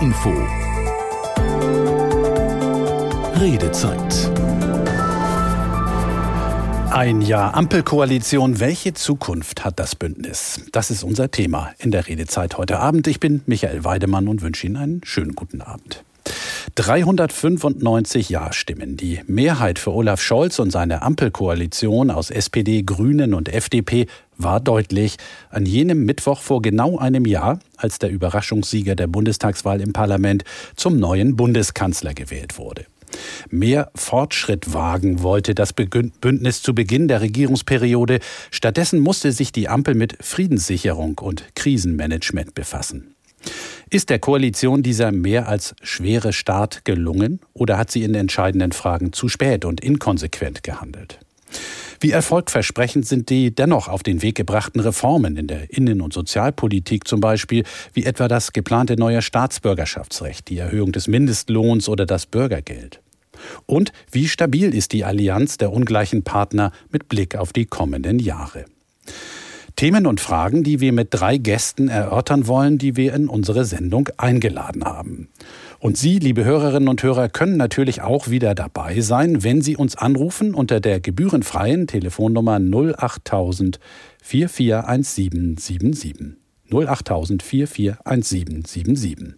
Info. Redezeit. Ein Jahr Ampelkoalition. Welche Zukunft hat das Bündnis? Das ist unser Thema in der Redezeit heute Abend. Ich bin Michael Weidemann und wünsche Ihnen einen schönen guten Abend. 395 Ja-Stimmen. Die Mehrheit für Olaf Scholz und seine Ampelkoalition aus SPD, Grünen und FDP war deutlich an jenem Mittwoch vor genau einem Jahr, als der Überraschungssieger der Bundestagswahl im Parlament zum neuen Bundeskanzler gewählt wurde. Mehr Fortschritt wagen wollte das Bündnis zu Beginn der Regierungsperiode. Stattdessen musste sich die Ampel mit Friedenssicherung und Krisenmanagement befassen. Ist der Koalition dieser mehr als schwere Start gelungen oder hat sie in entscheidenden Fragen zu spät und inkonsequent gehandelt? Wie erfolgversprechend sind die dennoch auf den Weg gebrachten Reformen in der Innen- und Sozialpolitik zum Beispiel, wie etwa das geplante neue Staatsbürgerschaftsrecht, die Erhöhung des Mindestlohns oder das Bürgergeld? Und wie stabil ist die Allianz der ungleichen Partner mit Blick auf die kommenden Jahre? Themen und Fragen, die wir mit drei Gästen erörtern wollen, die wir in unsere Sendung eingeladen haben. Und Sie, liebe Hörerinnen und Hörer, können natürlich auch wieder dabei sein, wenn Sie uns anrufen unter der gebührenfreien Telefonnummer 08000 441777. 08000 441777.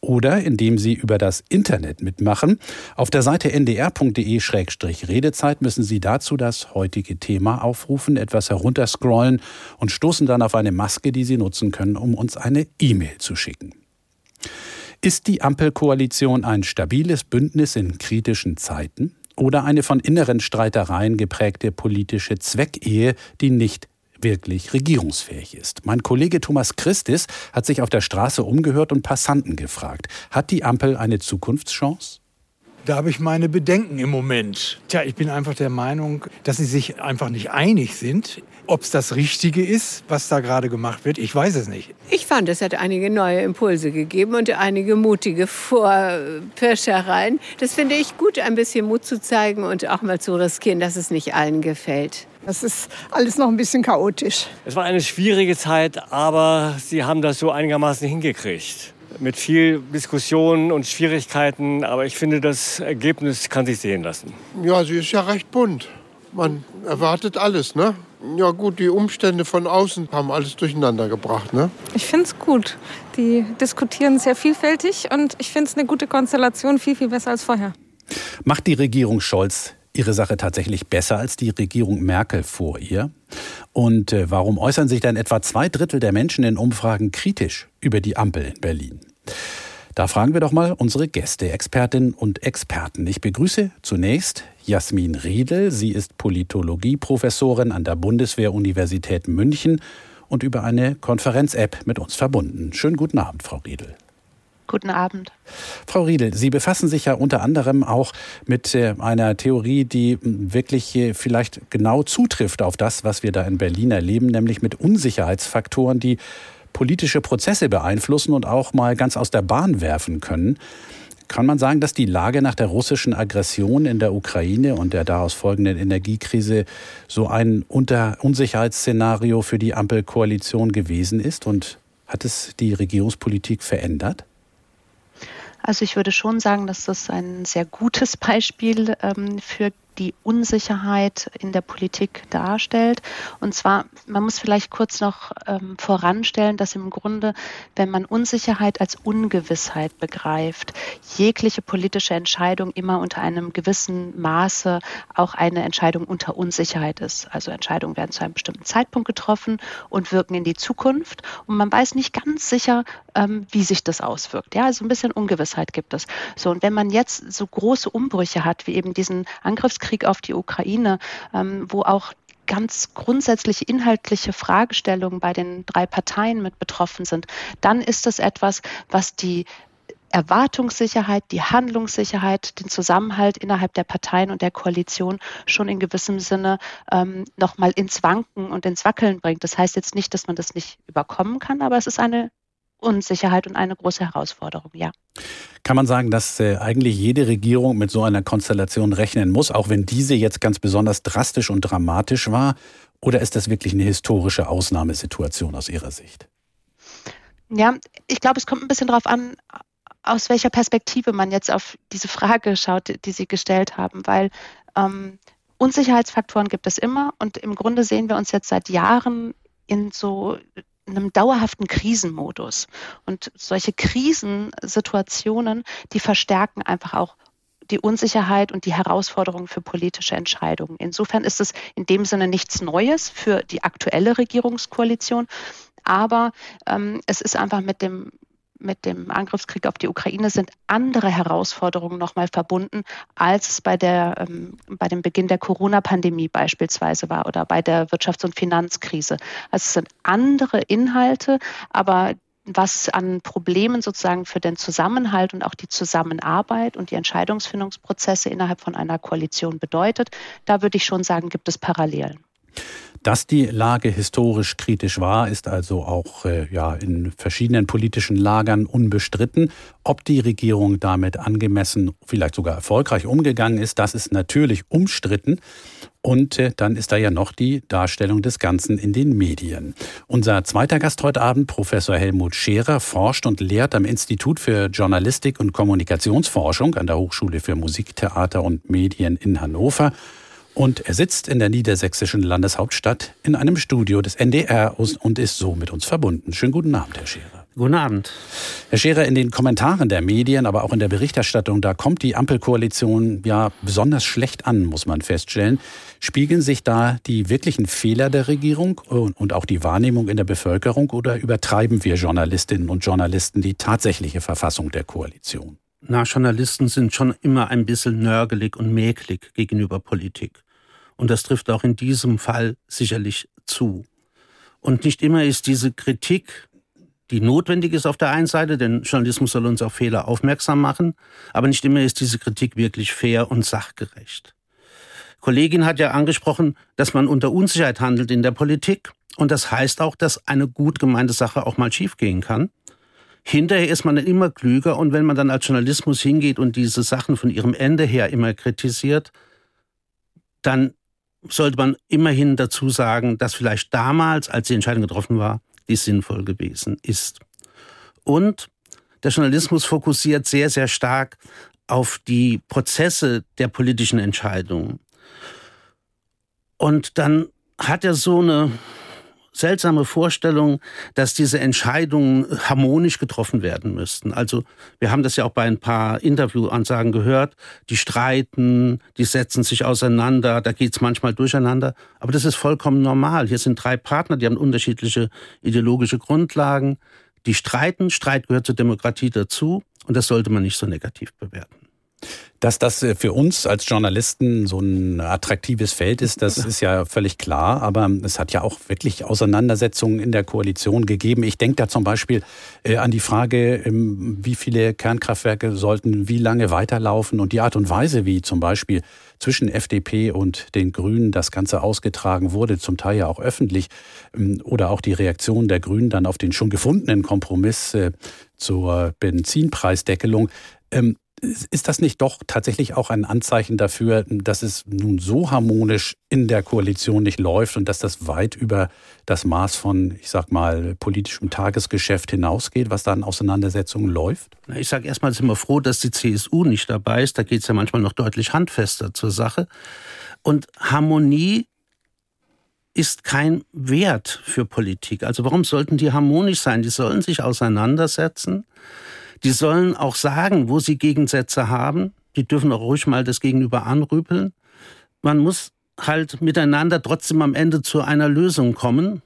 Oder indem Sie über das Internet mitmachen. Auf der Seite ndr.de-redezeit müssen Sie dazu das heutige Thema aufrufen, etwas herunterscrollen und stoßen dann auf eine Maske, die Sie nutzen können, um uns eine E-Mail zu schicken. Ist die Ampelkoalition ein stabiles Bündnis in kritischen Zeiten? Oder eine von inneren Streitereien geprägte politische Zweckehe, die nicht wirklich regierungsfähig ist. Mein Kollege Thomas Christis hat sich auf der Straße umgehört und Passanten gefragt. Hat die Ampel eine Zukunftschance? Da habe ich meine Bedenken im Moment. Tja, ich bin einfach der Meinung, dass sie sich einfach nicht einig sind. Ob es das Richtige ist, was da gerade gemacht wird, ich weiß es nicht. Ich fand, es hat einige neue Impulse gegeben und einige mutige Vorpirschereien. Das finde ich gut, ein bisschen Mut zu zeigen und auch mal zu riskieren, dass es nicht allen gefällt. Das ist alles noch ein bisschen chaotisch. Es war eine schwierige Zeit, aber sie haben das so einigermaßen hingekriegt. Mit viel Diskussionen und Schwierigkeiten, aber ich finde, das Ergebnis kann sich sehen lassen. Ja, sie ist ja recht bunt. Man erwartet alles, ne? Ja gut, die Umstände von außen haben alles durcheinander gebracht, ne? Ich finde es gut. Die diskutieren sehr vielfältig und ich finde es eine gute Konstellation, viel, viel besser als vorher. Macht die Regierung Scholz ihre Sache tatsächlich besser als die Regierung Merkel vor ihr? Und äh, warum äußern sich dann etwa zwei Drittel der Menschen in Umfragen kritisch über die Ampel in Berlin? Da fragen wir doch mal unsere Gäste, Expertinnen und Experten. Ich begrüße zunächst Jasmin Riedel. Sie ist Politologie-Professorin an der Bundeswehr-Universität München und über eine Konferenz-App mit uns verbunden. Schönen guten Abend, Frau Riedel. Guten Abend. Frau Riedel, Sie befassen sich ja unter anderem auch mit äh, einer Theorie, die wirklich vielleicht genau zutrifft auf das, was wir da in Berlin erleben, nämlich mit Unsicherheitsfaktoren, die politische Prozesse beeinflussen und auch mal ganz aus der Bahn werfen können. Kann man sagen, dass die Lage nach der russischen Aggression in der Ukraine und der daraus folgenden Energiekrise so ein Unsicherheitsszenario für die Ampelkoalition gewesen ist? Und hat es die Regierungspolitik verändert? Also ich würde schon sagen, dass das ein sehr gutes Beispiel ähm, für die Unsicherheit in der Politik darstellt. Und zwar, man muss vielleicht kurz noch ähm, voranstellen, dass im Grunde, wenn man Unsicherheit als Ungewissheit begreift, jegliche politische Entscheidung immer unter einem gewissen Maße auch eine Entscheidung unter Unsicherheit ist. Also Entscheidungen werden zu einem bestimmten Zeitpunkt getroffen und wirken in die Zukunft. Und man weiß nicht ganz sicher, ähm, wie sich das auswirkt. Ja, also ein bisschen Ungewissheit gibt es. So, und wenn man jetzt so große Umbrüche hat, wie eben diesen Angriffskrieg, Krieg auf die Ukraine, ähm, wo auch ganz grundsätzliche inhaltliche Fragestellungen bei den drei Parteien mit betroffen sind, dann ist das etwas, was die Erwartungssicherheit, die Handlungssicherheit, den Zusammenhalt innerhalb der Parteien und der Koalition schon in gewissem Sinne ähm, nochmal ins Wanken und ins Wackeln bringt. Das heißt jetzt nicht, dass man das nicht überkommen kann, aber es ist eine Unsicherheit und eine große Herausforderung, ja. Kann man sagen, dass äh, eigentlich jede Regierung mit so einer Konstellation rechnen muss, auch wenn diese jetzt ganz besonders drastisch und dramatisch war? Oder ist das wirklich eine historische Ausnahmesituation aus Ihrer Sicht? Ja, ich glaube, es kommt ein bisschen darauf an, aus welcher Perspektive man jetzt auf diese Frage schaut, die Sie gestellt haben, weil ähm, Unsicherheitsfaktoren gibt es immer und im Grunde sehen wir uns jetzt seit Jahren in so einem dauerhaften Krisenmodus. Und solche Krisensituationen, die verstärken einfach auch die Unsicherheit und die Herausforderungen für politische Entscheidungen. Insofern ist es in dem Sinne nichts Neues für die aktuelle Regierungskoalition, aber ähm, es ist einfach mit dem mit dem Angriffskrieg auf die Ukraine sind andere Herausforderungen nochmal verbunden, als es bei, der, ähm, bei dem Beginn der Corona-Pandemie beispielsweise war oder bei der Wirtschafts- und Finanzkrise. Also es sind andere Inhalte, aber was an Problemen sozusagen für den Zusammenhalt und auch die Zusammenarbeit und die Entscheidungsfindungsprozesse innerhalb von einer Koalition bedeutet, da würde ich schon sagen, gibt es Parallelen. Dass die Lage historisch kritisch war, ist also auch äh, ja, in verschiedenen politischen Lagern unbestritten. Ob die Regierung damit angemessen, vielleicht sogar erfolgreich umgegangen ist, das ist natürlich umstritten. Und äh, dann ist da ja noch die Darstellung des Ganzen in den Medien. Unser zweiter Gast heute Abend, Professor Helmut Scherer, forscht und lehrt am Institut für Journalistik und Kommunikationsforschung an der Hochschule für Musik, Theater und Medien in Hannover. Und er sitzt in der niedersächsischen Landeshauptstadt in einem Studio des NDR und ist so mit uns verbunden. Schönen guten Abend, Herr Scherer. Guten Abend. Herr Scherer, in den Kommentaren der Medien, aber auch in der Berichterstattung, da kommt die Ampelkoalition ja besonders schlecht an, muss man feststellen. Spiegeln sich da die wirklichen Fehler der Regierung und auch die Wahrnehmung in der Bevölkerung oder übertreiben wir Journalistinnen und Journalisten die tatsächliche Verfassung der Koalition? Na, Journalisten sind schon immer ein bisschen nörgelig und mäklig gegenüber Politik. Und das trifft auch in diesem Fall sicherlich zu. Und nicht immer ist diese Kritik, die notwendig ist auf der einen Seite, denn Journalismus soll uns auf Fehler aufmerksam machen, aber nicht immer ist diese Kritik wirklich fair und sachgerecht. Kollegin hat ja angesprochen, dass man unter Unsicherheit handelt in der Politik. Und das heißt auch, dass eine gut gemeinte Sache auch mal schiefgehen kann. Hinterher ist man dann immer klüger und wenn man dann als Journalismus hingeht und diese Sachen von ihrem Ende her immer kritisiert, dann sollte man immerhin dazu sagen, dass vielleicht damals, als die Entscheidung getroffen war, die sinnvoll gewesen ist. Und der Journalismus fokussiert sehr, sehr stark auf die Prozesse der politischen Entscheidungen. Und dann hat er so eine seltsame Vorstellung, dass diese Entscheidungen harmonisch getroffen werden müssten. Also wir haben das ja auch bei ein paar Interviewansagen gehört. Die streiten, die setzen sich auseinander, da geht's manchmal durcheinander. Aber das ist vollkommen normal. Hier sind drei Partner, die haben unterschiedliche ideologische Grundlagen. Die streiten, Streit gehört zur Demokratie dazu und das sollte man nicht so negativ bewerten. Dass das äh, für uns als Journalisten so ein attraktives Feld ist, das ist ja völlig klar. Aber es hat ja auch wirklich Auseinandersetzungen in der Koalition gegeben. Ich denke da zum Beispiel äh, an die Frage, ähm, wie viele Kernkraftwerke sollten wie lange weiterlaufen und die Art und Weise, wie zum Beispiel zwischen FDP und den Grünen das Ganze ausgetragen wurde, zum Teil ja auch öffentlich, ähm, oder auch die Reaktion der Grünen dann auf den schon gefundenen Kompromiss äh, zur Benzinpreisdeckelung. Ist das nicht doch tatsächlich auch ein Anzeichen dafür, dass es nun so harmonisch in der Koalition nicht läuft und dass das weit über das Maß von, ich sag mal, politischem Tagesgeschäft hinausgeht, was da in Auseinandersetzungen läuft? Ich sage erstmal, sind wir froh, dass die CSU nicht dabei ist. Da geht es ja manchmal noch deutlich handfester zur Sache. Und Harmonie ist kein Wert für Politik. Also warum sollten die harmonisch sein? Die sollen sich auseinandersetzen die sollen auch sagen, wo sie Gegensätze haben. Die dürfen auch ruhig mal das Gegenüber anrüpeln. Man muss halt miteinander trotzdem am Ende zu einer Lösung kommen,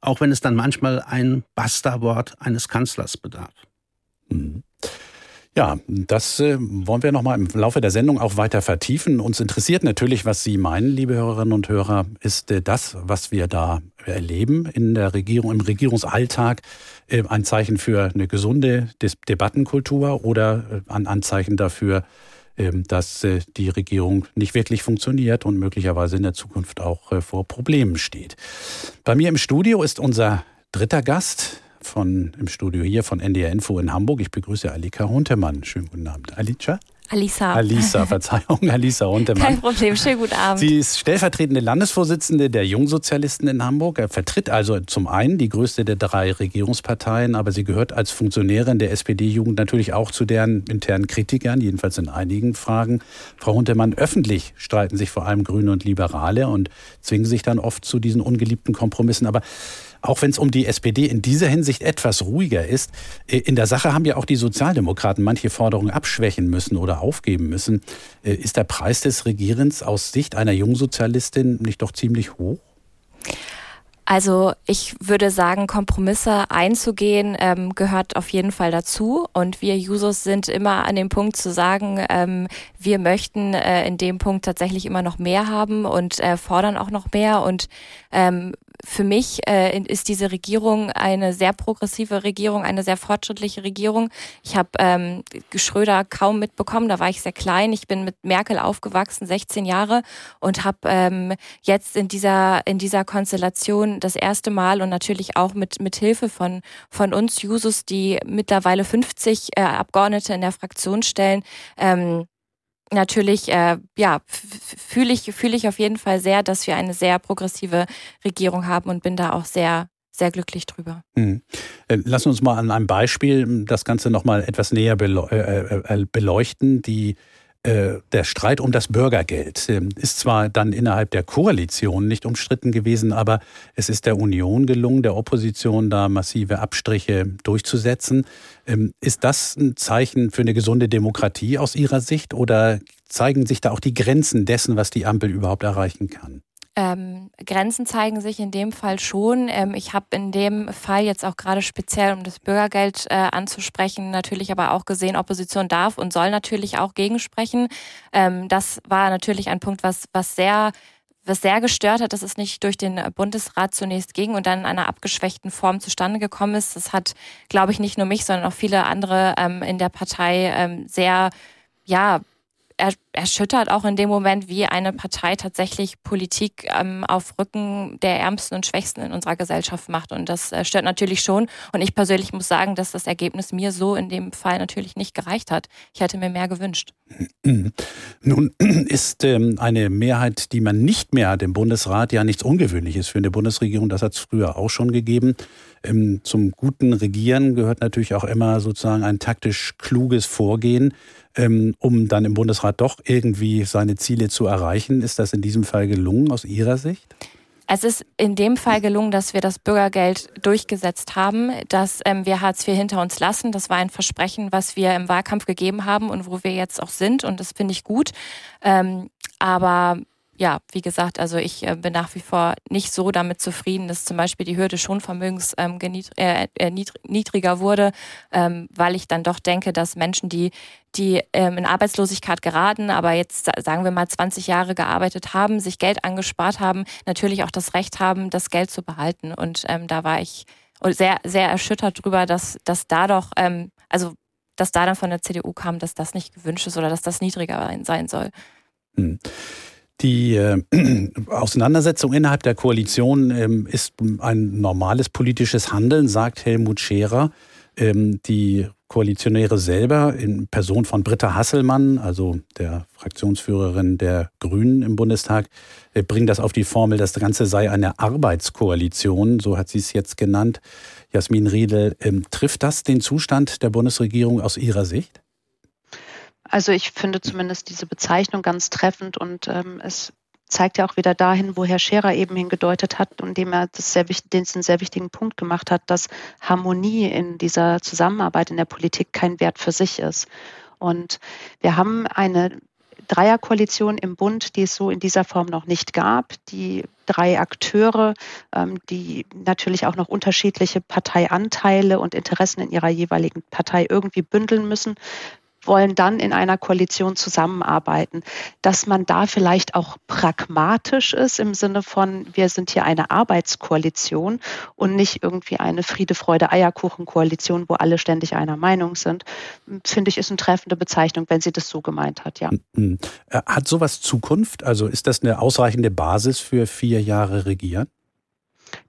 auch wenn es dann manchmal ein Basta-Wort eines Kanzlers bedarf. Mhm. Ja, das äh, wollen wir noch mal im Laufe der Sendung auch weiter vertiefen. Uns interessiert natürlich, was Sie meinen, liebe Hörerinnen und Hörer. Ist äh, das, was wir da erleben in der Regierung, im Regierungsalltag, äh, ein Zeichen für eine gesunde Debattenkultur oder äh, ein Anzeichen dafür, ähm, dass äh, die Regierung nicht wirklich funktioniert und möglicherweise in der Zukunft auch vor Problemen steht? Bei mir im Studio ist unser dritter Gast, von, im Studio hier von NDR Info in Hamburg. Ich begrüße Alika Huntemann. Schönen guten Abend. Alicia? Alisa. Alisa, Verzeihung, Alisa Runtemann. Kein Problem, schönen guten Abend. Sie ist stellvertretende Landesvorsitzende der Jungsozialisten in Hamburg. Er vertritt also zum einen die größte der drei Regierungsparteien, aber sie gehört als Funktionärin der SPD-Jugend natürlich auch zu deren internen Kritikern, jedenfalls in einigen Fragen. Frau Huntemann, öffentlich streiten sich vor allem Grüne und Liberale und zwingen sich dann oft zu diesen ungeliebten Kompromissen. Aber auch wenn es um die SPD in dieser Hinsicht etwas ruhiger ist, äh, in der Sache haben ja auch die Sozialdemokraten manche Forderungen abschwächen müssen oder aufgeben müssen. Äh, ist der Preis des Regierens aus Sicht einer Jungsozialistin nicht doch ziemlich hoch? Also ich würde sagen, Kompromisse einzugehen ähm, gehört auf jeden Fall dazu. Und wir Jusos sind immer an dem Punkt zu sagen, ähm, wir möchten äh, in dem Punkt tatsächlich immer noch mehr haben und äh, fordern auch noch mehr. Und ähm, für mich äh, ist diese Regierung eine sehr progressive Regierung, eine sehr fortschrittliche Regierung. Ich habe ähm, Schröder kaum mitbekommen, da war ich sehr klein. Ich bin mit Merkel aufgewachsen, 16 Jahre und habe ähm, jetzt in dieser in dieser Konstellation das erste Mal und natürlich auch mit mit Hilfe von von uns Jusos, die mittlerweile 50 äh, Abgeordnete in der Fraktion stellen. Ähm, natürlich, äh, ja, fühle ich, fühle ich auf jeden Fall sehr, dass wir eine sehr progressive Regierung haben und bin da auch sehr, sehr glücklich drüber. Hm. Lass uns mal an einem Beispiel das Ganze nochmal etwas näher äh, beleuchten. Die äh, der Streit um das Bürgergeld ähm, ist zwar dann innerhalb der Koalition nicht umstritten gewesen, aber es ist der Union gelungen, der Opposition da massive Abstriche durchzusetzen. Ähm, ist das ein Zeichen für eine gesunde Demokratie aus Ihrer Sicht oder zeigen sich da auch die Grenzen dessen, was die Ampel überhaupt erreichen kann? Ähm, Grenzen zeigen sich in dem Fall schon. Ähm, ich habe in dem Fall jetzt auch gerade speziell, um das Bürgergeld äh, anzusprechen, natürlich aber auch gesehen, Opposition darf und soll natürlich auch gegensprechen. Ähm, das war natürlich ein Punkt, was, was sehr was sehr gestört hat, dass es nicht durch den Bundesrat zunächst ging und dann in einer abgeschwächten Form zustande gekommen ist. Das hat, glaube ich, nicht nur mich, sondern auch viele andere ähm, in der Partei ähm, sehr ja, erschüttert auch in dem Moment, wie eine Partei tatsächlich Politik ähm, auf Rücken der Ärmsten und Schwächsten in unserer Gesellschaft macht. Und das äh, stört natürlich schon. Und ich persönlich muss sagen, dass das Ergebnis mir so in dem Fall natürlich nicht gereicht hat. Ich hätte mir mehr gewünscht. Nun ist ähm, eine Mehrheit, die man nicht mehr hat im Bundesrat, ja nichts Ungewöhnliches für eine Bundesregierung. Das hat es früher auch schon gegeben. Ähm, zum guten Regieren gehört natürlich auch immer sozusagen ein taktisch kluges Vorgehen um dann im Bundesrat doch irgendwie seine Ziele zu erreichen. Ist das in diesem Fall gelungen aus Ihrer Sicht? Es ist in dem Fall gelungen, dass wir das Bürgergeld durchgesetzt haben, dass ähm, wir Hartz IV hinter uns lassen. Das war ein Versprechen, was wir im Wahlkampf gegeben haben und wo wir jetzt auch sind. Und das finde ich gut. Ähm, aber ja, wie gesagt, also ich äh, bin nach wie vor nicht so damit zufrieden, dass zum Beispiel die Hürde Schonvermögens ähm, äh, äh, niedriger wurde, ähm, weil ich dann doch denke, dass Menschen, die, die ähm, in Arbeitslosigkeit geraten, aber jetzt sagen wir mal 20 Jahre gearbeitet haben, sich Geld angespart haben, natürlich auch das Recht haben, das Geld zu behalten. Und ähm, da war ich sehr, sehr erschüttert drüber, dass, dass da doch, ähm, also dass da dann von der CDU kam, dass das nicht gewünscht ist oder dass das niedriger sein soll. Hm. Die äh, Auseinandersetzung innerhalb der Koalition ähm, ist ein normales politisches Handeln, sagt Helmut Scherer. Ähm, die Koalitionäre selber in Person von Britta Hasselmann, also der Fraktionsführerin der Grünen im Bundestag, äh, bringen das auf die Formel, das Ganze sei eine Arbeitskoalition, so hat sie es jetzt genannt. Jasmin Riedel, ähm, trifft das den Zustand der Bundesregierung aus Ihrer Sicht? Also ich finde zumindest diese Bezeichnung ganz treffend und ähm, es zeigt ja auch wieder dahin, wo Herr Scherer eben hingedeutet hat, indem er das sehr, den einen sehr wichtigen Punkt gemacht hat, dass Harmonie in dieser Zusammenarbeit in der Politik kein Wert für sich ist. Und wir haben eine Dreierkoalition im Bund, die es so in dieser Form noch nicht gab. Die drei Akteure, ähm, die natürlich auch noch unterschiedliche Parteianteile und Interessen in ihrer jeweiligen Partei irgendwie bündeln müssen, wollen dann in einer Koalition zusammenarbeiten, dass man da vielleicht auch pragmatisch ist im Sinne von, wir sind hier eine Arbeitskoalition und nicht irgendwie eine Friede, Freude, Eierkuchen-Koalition, wo alle ständig einer Meinung sind, finde ich, ist eine treffende Bezeichnung, wenn sie das so gemeint hat, ja. Hm. Äh, hat sowas Zukunft? Also ist das eine ausreichende Basis für vier Jahre Regieren?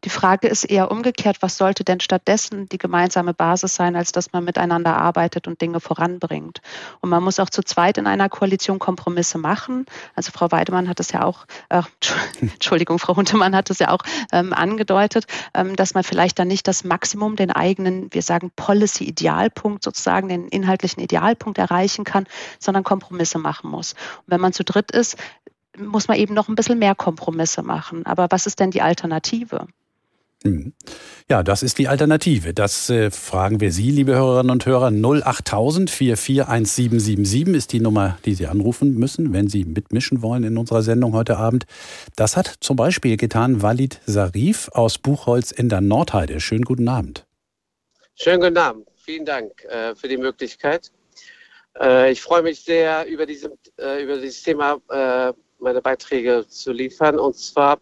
Die Frage ist eher umgekehrt, was sollte denn stattdessen die gemeinsame Basis sein, als dass man miteinander arbeitet und Dinge voranbringt. Und man muss auch zu zweit in einer Koalition Kompromisse machen. Also Frau Weidemann hat es ja auch, äh, Entschuldigung, Frau Huntemann hat es ja auch ähm, angedeutet, ähm, dass man vielleicht dann nicht das Maximum, den eigenen, wir sagen Policy-Idealpunkt sozusagen, den inhaltlichen Idealpunkt erreichen kann, sondern Kompromisse machen muss. Und wenn man zu dritt ist, muss man eben noch ein bisschen mehr Kompromisse machen. Aber was ist denn die Alternative? Hm. Ja, das ist die Alternative. Das äh, fragen wir Sie, liebe Hörerinnen und Hörer. 08000 441777 ist die Nummer, die Sie anrufen müssen, wenn Sie mitmischen wollen in unserer Sendung heute Abend. Das hat zum Beispiel getan Walid Sarif aus Buchholz in der Nordheide. Schönen guten Abend. Schönen guten Abend. Vielen Dank äh, für die Möglichkeit. Äh, ich freue mich sehr, über, diese, äh, über dieses Thema äh, meine Beiträge zu liefern. Und zwar,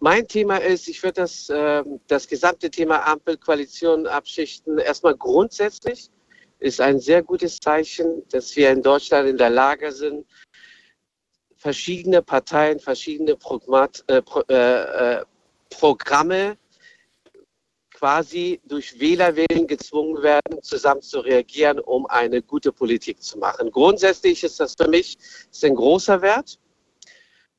mein Thema ist, ich würde das, äh, das gesamte Thema Ampelkoalition abschichten. Erstmal grundsätzlich ist ein sehr gutes Zeichen, dass wir in Deutschland in der Lage sind, verschiedene Parteien, verschiedene Progmat, äh, Pro, äh, äh Programme quasi durch Wählerwillen gezwungen werden, zusammen zu reagieren, um eine gute Politik zu machen. Grundsätzlich ist das für mich ist ein großer Wert.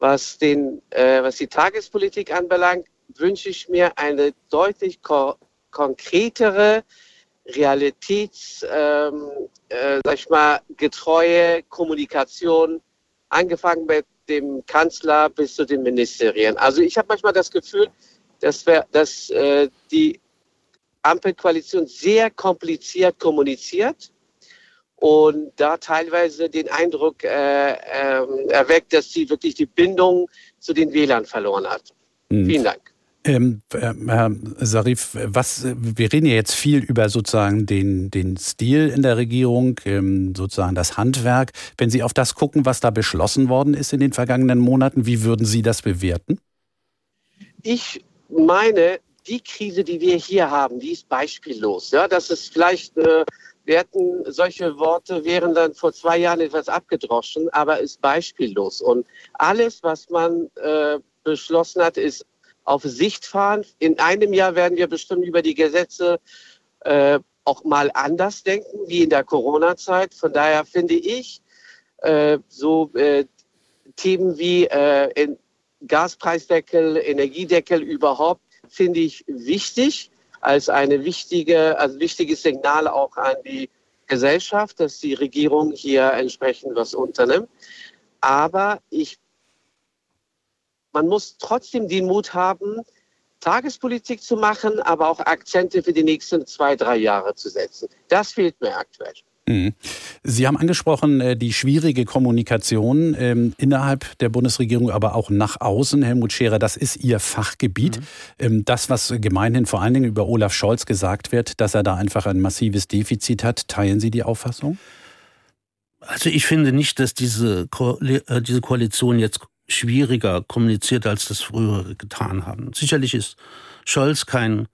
Was, den, äh, was die Tagespolitik anbelangt, wünsche ich mir eine deutlich ko konkretere, realitäts, ähm, äh, Kommunikation, angefangen mit dem Kanzler bis zu den Ministerien. Also ich habe manchmal das Gefühl, dass, wir, dass äh, die Ampelkoalition sehr kompliziert kommuniziert und da teilweise den Eindruck äh, äh, erweckt, dass sie wirklich die Bindung zu den Wählern verloren hat. Mhm. Vielen Dank. Ähm, äh, Herr Sarif, was, wir reden ja jetzt viel über sozusagen den, den Stil in der Regierung, ähm, sozusagen das Handwerk. Wenn Sie auf das gucken, was da beschlossen worden ist in den vergangenen Monaten, wie würden Sie das bewerten? Ich meine, die Krise, die wir hier haben, die ist beispiellos. Ja, das ist vielleicht äh, wir hätten solche Worte wären dann vor zwei Jahren etwas abgedroschen, aber ist beispiellos. Und alles, was man äh, beschlossen hat, ist auf Sicht fahren. In einem Jahr werden wir bestimmt über die Gesetze äh, auch mal anders denken, wie in der Corona-Zeit. Von daher finde ich äh, so äh, Themen wie äh, Gaspreisdeckel, Energiedeckel überhaupt, finde ich wichtig als eine wichtige, also wichtiges Signal auch an die Gesellschaft, dass die Regierung hier entsprechend was unternimmt. Aber ich, man muss trotzdem den Mut haben, Tagespolitik zu machen, aber auch Akzente für die nächsten zwei, drei Jahre zu setzen. Das fehlt mir aktuell. Mhm. Sie haben angesprochen, äh, die schwierige Kommunikation ähm, innerhalb der Bundesregierung, aber auch nach außen. Helmut Scherer, das ist Ihr Fachgebiet. Mhm. Ähm, das, was gemeinhin vor allen Dingen über Olaf Scholz gesagt wird, dass er da einfach ein massives Defizit hat, teilen Sie die Auffassung? Also ich finde nicht, dass diese, Ko äh, diese Koalition jetzt schwieriger kommuniziert, als das frühere getan haben. Sicherlich ist Scholz kein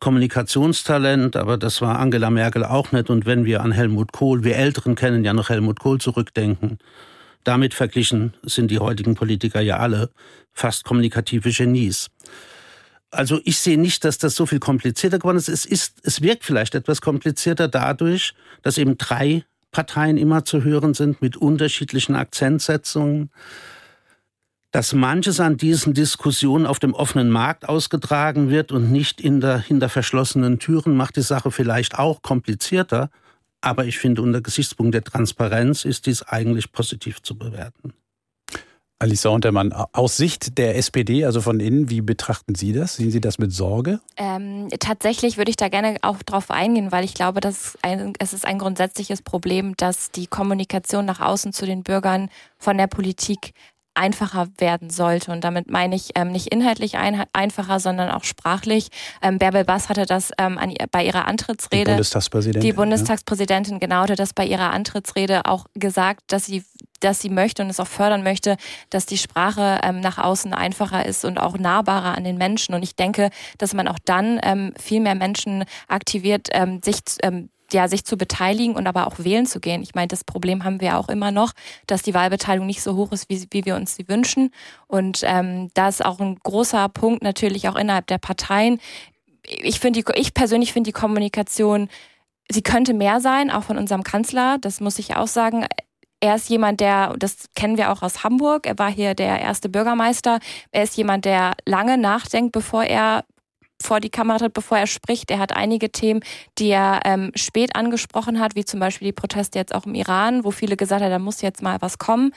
Kommunikationstalent, aber das war Angela Merkel auch nicht. Und wenn wir an Helmut Kohl, wir Älteren kennen ja noch Helmut Kohl zurückdenken, damit verglichen sind die heutigen Politiker ja alle fast kommunikative Genies. Also ich sehe nicht, dass das so viel komplizierter geworden ist. Es, ist. es wirkt vielleicht etwas komplizierter dadurch, dass eben drei Parteien immer zu hören sind mit unterschiedlichen Akzentsetzungen dass manches an diesen Diskussionen auf dem offenen Markt ausgetragen wird und nicht in der, hinter verschlossenen Türen, macht die Sache vielleicht auch komplizierter. Aber ich finde, unter Gesichtspunkt der Transparenz ist dies eigentlich positiv zu bewerten. Alisa Untermann, aus Sicht der SPD, also von innen, wie betrachten Sie das? Sehen Sie das mit Sorge? Ähm, tatsächlich würde ich da gerne auch drauf eingehen, weil ich glaube, dass ein, es ist ein grundsätzliches Problem, dass die Kommunikation nach außen zu den Bürgern von der Politik einfacher werden sollte. Und damit meine ich ähm, nicht inhaltlich ein, einfacher, sondern auch sprachlich. Ähm, Bärbel Bass hatte das ähm, an, bei ihrer Antrittsrede. Die Bundestagspräsidentin. Die Bundestagspräsidentin, genau, hatte das bei ihrer Antrittsrede auch gesagt, dass sie dass sie möchte und es auch fördern möchte, dass die Sprache ähm, nach außen einfacher ist und auch nahbarer an den Menschen. Und ich denke, dass man auch dann ähm, viel mehr Menschen aktiviert, ähm, sich ähm, ja, sich zu beteiligen und aber auch wählen zu gehen. Ich meine, das Problem haben wir auch immer noch, dass die Wahlbeteiligung nicht so hoch ist, wie, wie wir uns sie wünschen. Und ähm, da ist auch ein großer Punkt natürlich auch innerhalb der Parteien. Ich finde, ich persönlich finde die Kommunikation, sie könnte mehr sein, auch von unserem Kanzler. Das muss ich auch sagen. Er ist jemand, der, das kennen wir auch aus Hamburg, er war hier der erste Bürgermeister. Er ist jemand, der lange nachdenkt, bevor er vor die Kamera tritt, bevor er spricht. Er hat einige Themen, die er ähm, spät angesprochen hat, wie zum Beispiel die Proteste jetzt auch im Iran, wo viele gesagt haben, da muss jetzt mal was kommen.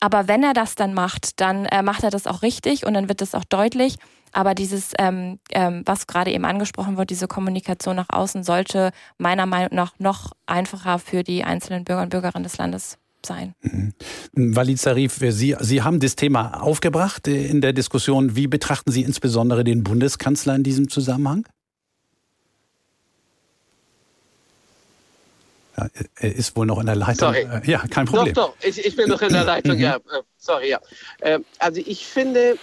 Aber wenn er das dann macht, dann äh, macht er das auch richtig und dann wird es auch deutlich. Aber dieses, ähm, ähm, was gerade eben angesprochen wird, diese Kommunikation nach außen, sollte meiner Meinung nach noch einfacher für die einzelnen Bürger und Bürgerinnen des Landes sein. Mhm. Walid Zarif, Sie, Sie haben das Thema aufgebracht in der Diskussion. Wie betrachten Sie insbesondere den Bundeskanzler in diesem Zusammenhang? Ja, er ist wohl noch in der Leitung. Sorry. Ja, kein Problem. Doch, doch, ich, ich bin noch in der Leitung, ja. Äh, sorry, ja. Ähm, also ich finde,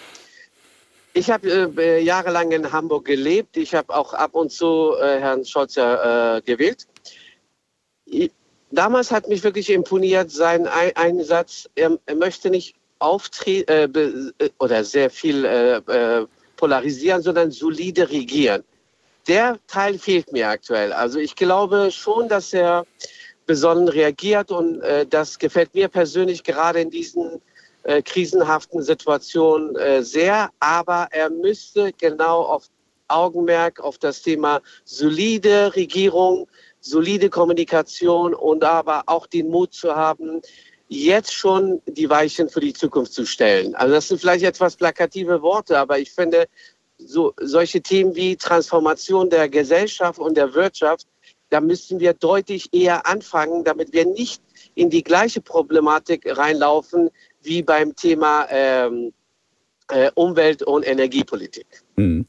ich habe äh, jahrelang in Hamburg gelebt. Ich habe auch ab und zu äh, Herrn Scholz äh, gewählt. Damals hat mich wirklich imponiert sein Einsatz, er, er möchte nicht auftreten äh, äh, oder sehr viel äh, äh, polarisieren, sondern solide regieren. Der Teil fehlt mir aktuell. Also ich glaube schon, dass er besonnen reagiert und äh, das gefällt mir persönlich gerade in diesen äh, krisenhaften Situationen äh, sehr. Aber er müsste genau auf Augenmerk auf das Thema solide Regierung, solide Kommunikation und aber auch den Mut zu haben, jetzt schon die Weichen für die Zukunft zu stellen. Also das sind vielleicht etwas plakative Worte, aber ich finde, so, solche Themen wie Transformation der Gesellschaft und der Wirtschaft, da müssen wir deutlich eher anfangen, damit wir nicht in die gleiche Problematik reinlaufen wie beim Thema ähm, äh, Umwelt- und Energiepolitik. Hm.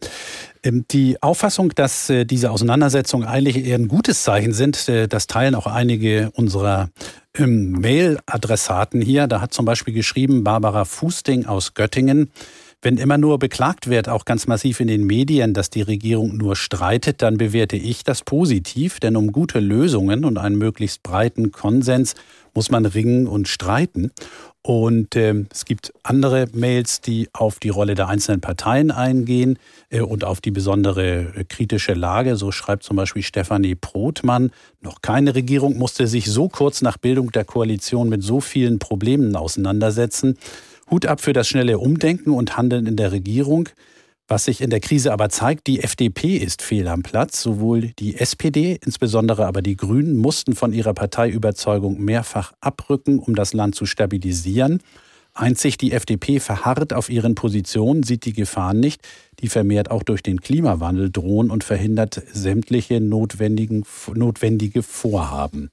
Ähm, die Auffassung, dass äh, diese Auseinandersetzungen eigentlich eher ein gutes Zeichen sind, äh, das teilen auch einige unserer ähm, Mail-Adressaten hier. Da hat zum Beispiel geschrieben Barbara Fusting aus Göttingen, wenn immer nur beklagt wird, auch ganz massiv in den Medien, dass die Regierung nur streitet, dann bewerte ich das positiv, denn um gute Lösungen und einen möglichst breiten Konsens muss man ringen und streiten. Und äh, es gibt andere Mails, die auf die Rolle der einzelnen Parteien eingehen äh, und auf die besondere äh, kritische Lage. So schreibt zum Beispiel Stefanie Prothmann, noch keine Regierung musste sich so kurz nach Bildung der Koalition mit so vielen Problemen auseinandersetzen. Hut ab für das schnelle Umdenken und Handeln in der Regierung. Was sich in der Krise aber zeigt, die FDP ist fehl am Platz. Sowohl die SPD, insbesondere aber die Grünen, mussten von ihrer Parteiüberzeugung mehrfach abrücken, um das Land zu stabilisieren. Einzig die FDP verharrt auf ihren Positionen, sieht die Gefahren nicht, die vermehrt auch durch den Klimawandel drohen und verhindert sämtliche notwendigen, notwendige Vorhaben.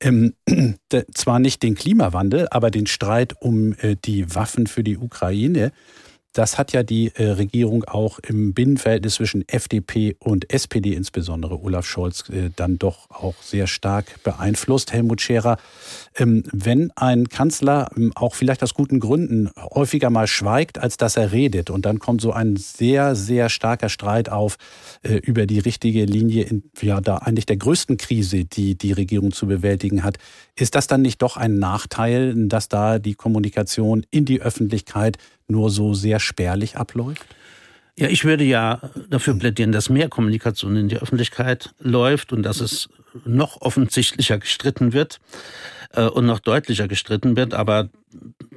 Ähm, zwar nicht den Klimawandel, aber den Streit um äh, die Waffen für die Ukraine. Das hat ja die äh, Regierung auch im Binnenverhältnis zwischen FDP und SPD, insbesondere Olaf Scholz, äh, dann doch auch sehr stark beeinflusst. Helmut Scherer, ähm, wenn ein Kanzler ähm, auch vielleicht aus guten Gründen häufiger mal schweigt, als dass er redet, und dann kommt so ein sehr, sehr starker Streit auf äh, über die richtige Linie in ja da eigentlich der größten Krise, die die Regierung zu bewältigen hat, ist das dann nicht doch ein Nachteil, dass da die Kommunikation in die Öffentlichkeit nur so sehr spärlich abläuft? Ja, ich würde ja dafür plädieren, dass mehr Kommunikation in die Öffentlichkeit läuft und dass es noch offensichtlicher gestritten wird äh, und noch deutlicher gestritten wird. Aber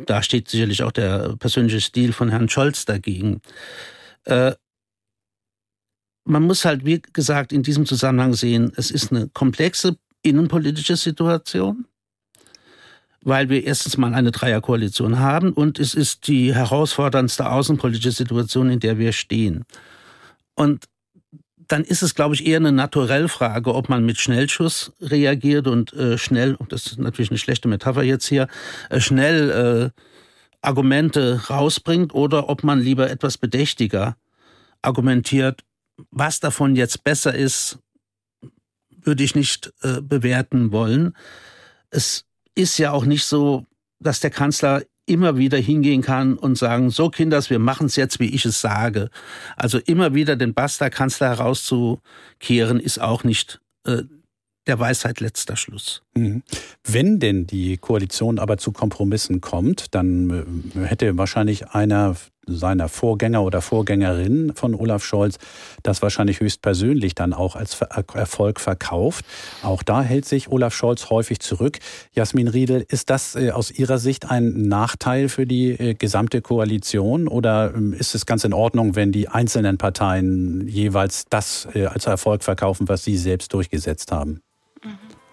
da steht sicherlich auch der persönliche Stil von Herrn Scholz dagegen. Äh, man muss halt, wie gesagt, in diesem Zusammenhang sehen, es ist eine komplexe innenpolitische Situation weil wir erstens mal eine Dreierkoalition haben und es ist die herausforderndste außenpolitische Situation, in der wir stehen. Und dann ist es, glaube ich, eher eine Naturellfrage, ob man mit Schnellschuss reagiert und äh, schnell, das ist natürlich eine schlechte Metapher jetzt hier, äh, schnell äh, Argumente rausbringt oder ob man lieber etwas bedächtiger argumentiert. Was davon jetzt besser ist, würde ich nicht äh, bewerten wollen. Es ist ja auch nicht so, dass der Kanzler immer wieder hingehen kann und sagen, so Kinders, wir machen es jetzt, wie ich es sage. Also immer wieder den Basta-Kanzler herauszukehren, ist auch nicht äh, der Weisheit letzter Schluss. Mhm. Wenn denn die Koalition aber zu Kompromissen kommt, dann äh, hätte wahrscheinlich einer seiner Vorgänger oder Vorgängerin von Olaf Scholz das wahrscheinlich höchstpersönlich dann auch als Erfolg verkauft. Auch da hält sich Olaf Scholz häufig zurück. Jasmin Riedel, ist das äh, aus Ihrer Sicht ein Nachteil für die äh, gesamte Koalition oder ähm, ist es ganz in Ordnung, wenn die einzelnen Parteien jeweils das als Erfolg verkaufen, was sie selbst durchgesetzt haben?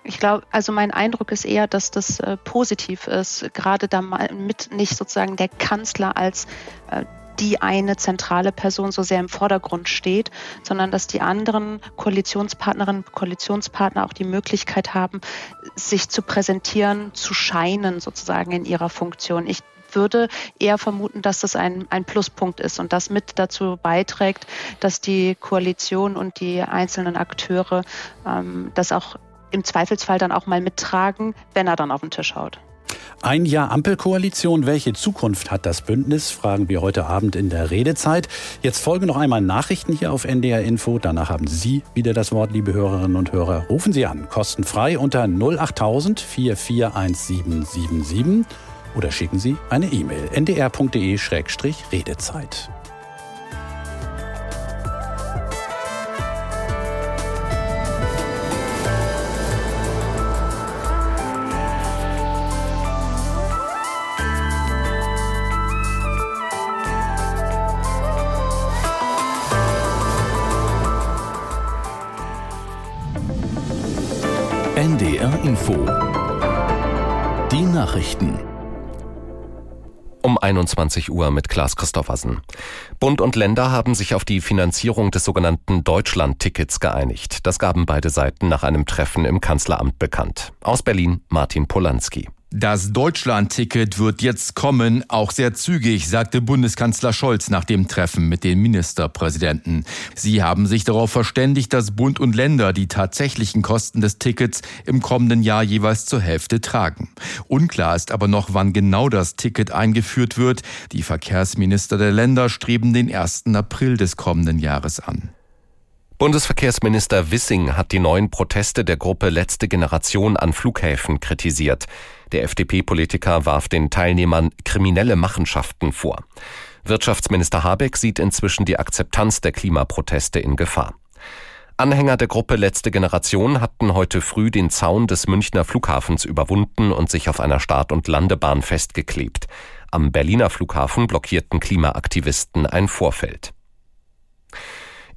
Ich glaube, also mein Eindruck ist eher, dass das äh, positiv ist, gerade damit nicht sozusagen der Kanzler als äh, die eine zentrale Person so sehr im Vordergrund steht, sondern dass die anderen Koalitionspartnerinnen und Koalitionspartner auch die Möglichkeit haben, sich zu präsentieren, zu scheinen sozusagen in ihrer Funktion. Ich würde eher vermuten, dass das ein, ein Pluspunkt ist und das mit dazu beiträgt, dass die Koalition und die einzelnen Akteure ähm, das auch im Zweifelsfall dann auch mal mittragen, wenn er dann auf den Tisch haut. Ein Jahr Ampelkoalition. Welche Zukunft hat das Bündnis? Fragen wir heute Abend in der Redezeit. Jetzt folgen noch einmal Nachrichten hier auf NDR Info. Danach haben Sie wieder das Wort, liebe Hörerinnen und Hörer. Rufen Sie an, kostenfrei unter 08000 441777 oder schicken Sie eine E-Mail ndr.de-redezeit. NDR Info. Die Nachrichten. Um 21 Uhr mit Klaas Christoffersen. Bund und Länder haben sich auf die Finanzierung des sogenannten Deutschland-Tickets geeinigt. Das gaben beide Seiten nach einem Treffen im Kanzleramt bekannt. Aus Berlin Martin Polanski. Das Deutschland-Ticket wird jetzt kommen, auch sehr zügig, sagte Bundeskanzler Scholz nach dem Treffen mit den Ministerpräsidenten. Sie haben sich darauf verständigt, dass Bund und Länder die tatsächlichen Kosten des Tickets im kommenden Jahr jeweils zur Hälfte tragen. Unklar ist aber noch, wann genau das Ticket eingeführt wird. Die Verkehrsminister der Länder streben den 1. April des kommenden Jahres an. Bundesverkehrsminister Wissing hat die neuen Proteste der Gruppe Letzte Generation an Flughäfen kritisiert. Der FDP-Politiker warf den Teilnehmern kriminelle Machenschaften vor. Wirtschaftsminister Habeck sieht inzwischen die Akzeptanz der Klimaproteste in Gefahr. Anhänger der Gruppe Letzte Generation hatten heute früh den Zaun des Münchner Flughafens überwunden und sich auf einer Start- und Landebahn festgeklebt. Am Berliner Flughafen blockierten Klimaaktivisten ein Vorfeld.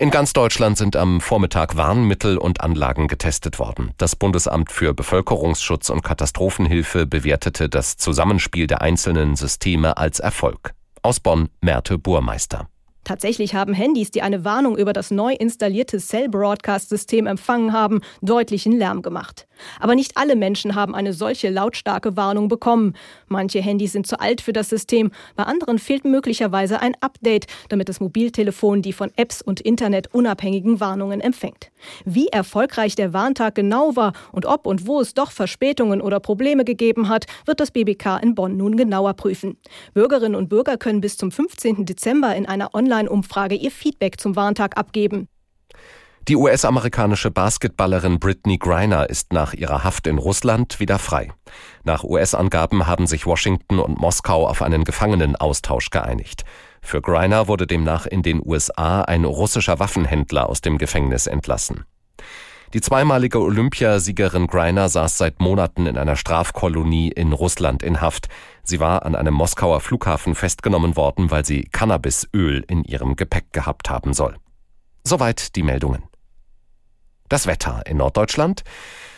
In ganz Deutschland sind am Vormittag Warnmittel und Anlagen getestet worden. Das Bundesamt für Bevölkerungsschutz und Katastrophenhilfe bewertete das Zusammenspiel der einzelnen Systeme als Erfolg. Aus Bonn Merte Burmeister. Tatsächlich haben Handys, die eine Warnung über das neu installierte Cell Broadcast System empfangen haben, deutlichen Lärm gemacht. Aber nicht alle Menschen haben eine solche lautstarke Warnung bekommen. Manche Handys sind zu alt für das System, bei anderen fehlt möglicherweise ein Update, damit das Mobiltelefon die von Apps und Internet unabhängigen Warnungen empfängt. Wie erfolgreich der Warntag genau war und ob und wo es doch Verspätungen oder Probleme gegeben hat, wird das BBK in Bonn nun genauer prüfen. Bürgerinnen und Bürger können bis zum 15. Dezember in einer Online-Umfrage ihr Feedback zum Warntag abgeben. Die US-amerikanische Basketballerin Britney Griner ist nach ihrer Haft in Russland wieder frei. Nach US-Angaben haben sich Washington und Moskau auf einen Gefangenenaustausch geeinigt. Für Griner wurde demnach in den USA ein russischer Waffenhändler aus dem Gefängnis entlassen. Die zweimalige Olympiasiegerin Griner saß seit Monaten in einer Strafkolonie in Russland in Haft. Sie war an einem Moskauer Flughafen festgenommen worden, weil sie Cannabisöl in ihrem Gepäck gehabt haben soll. Soweit die Meldungen. Das Wetter in Norddeutschland.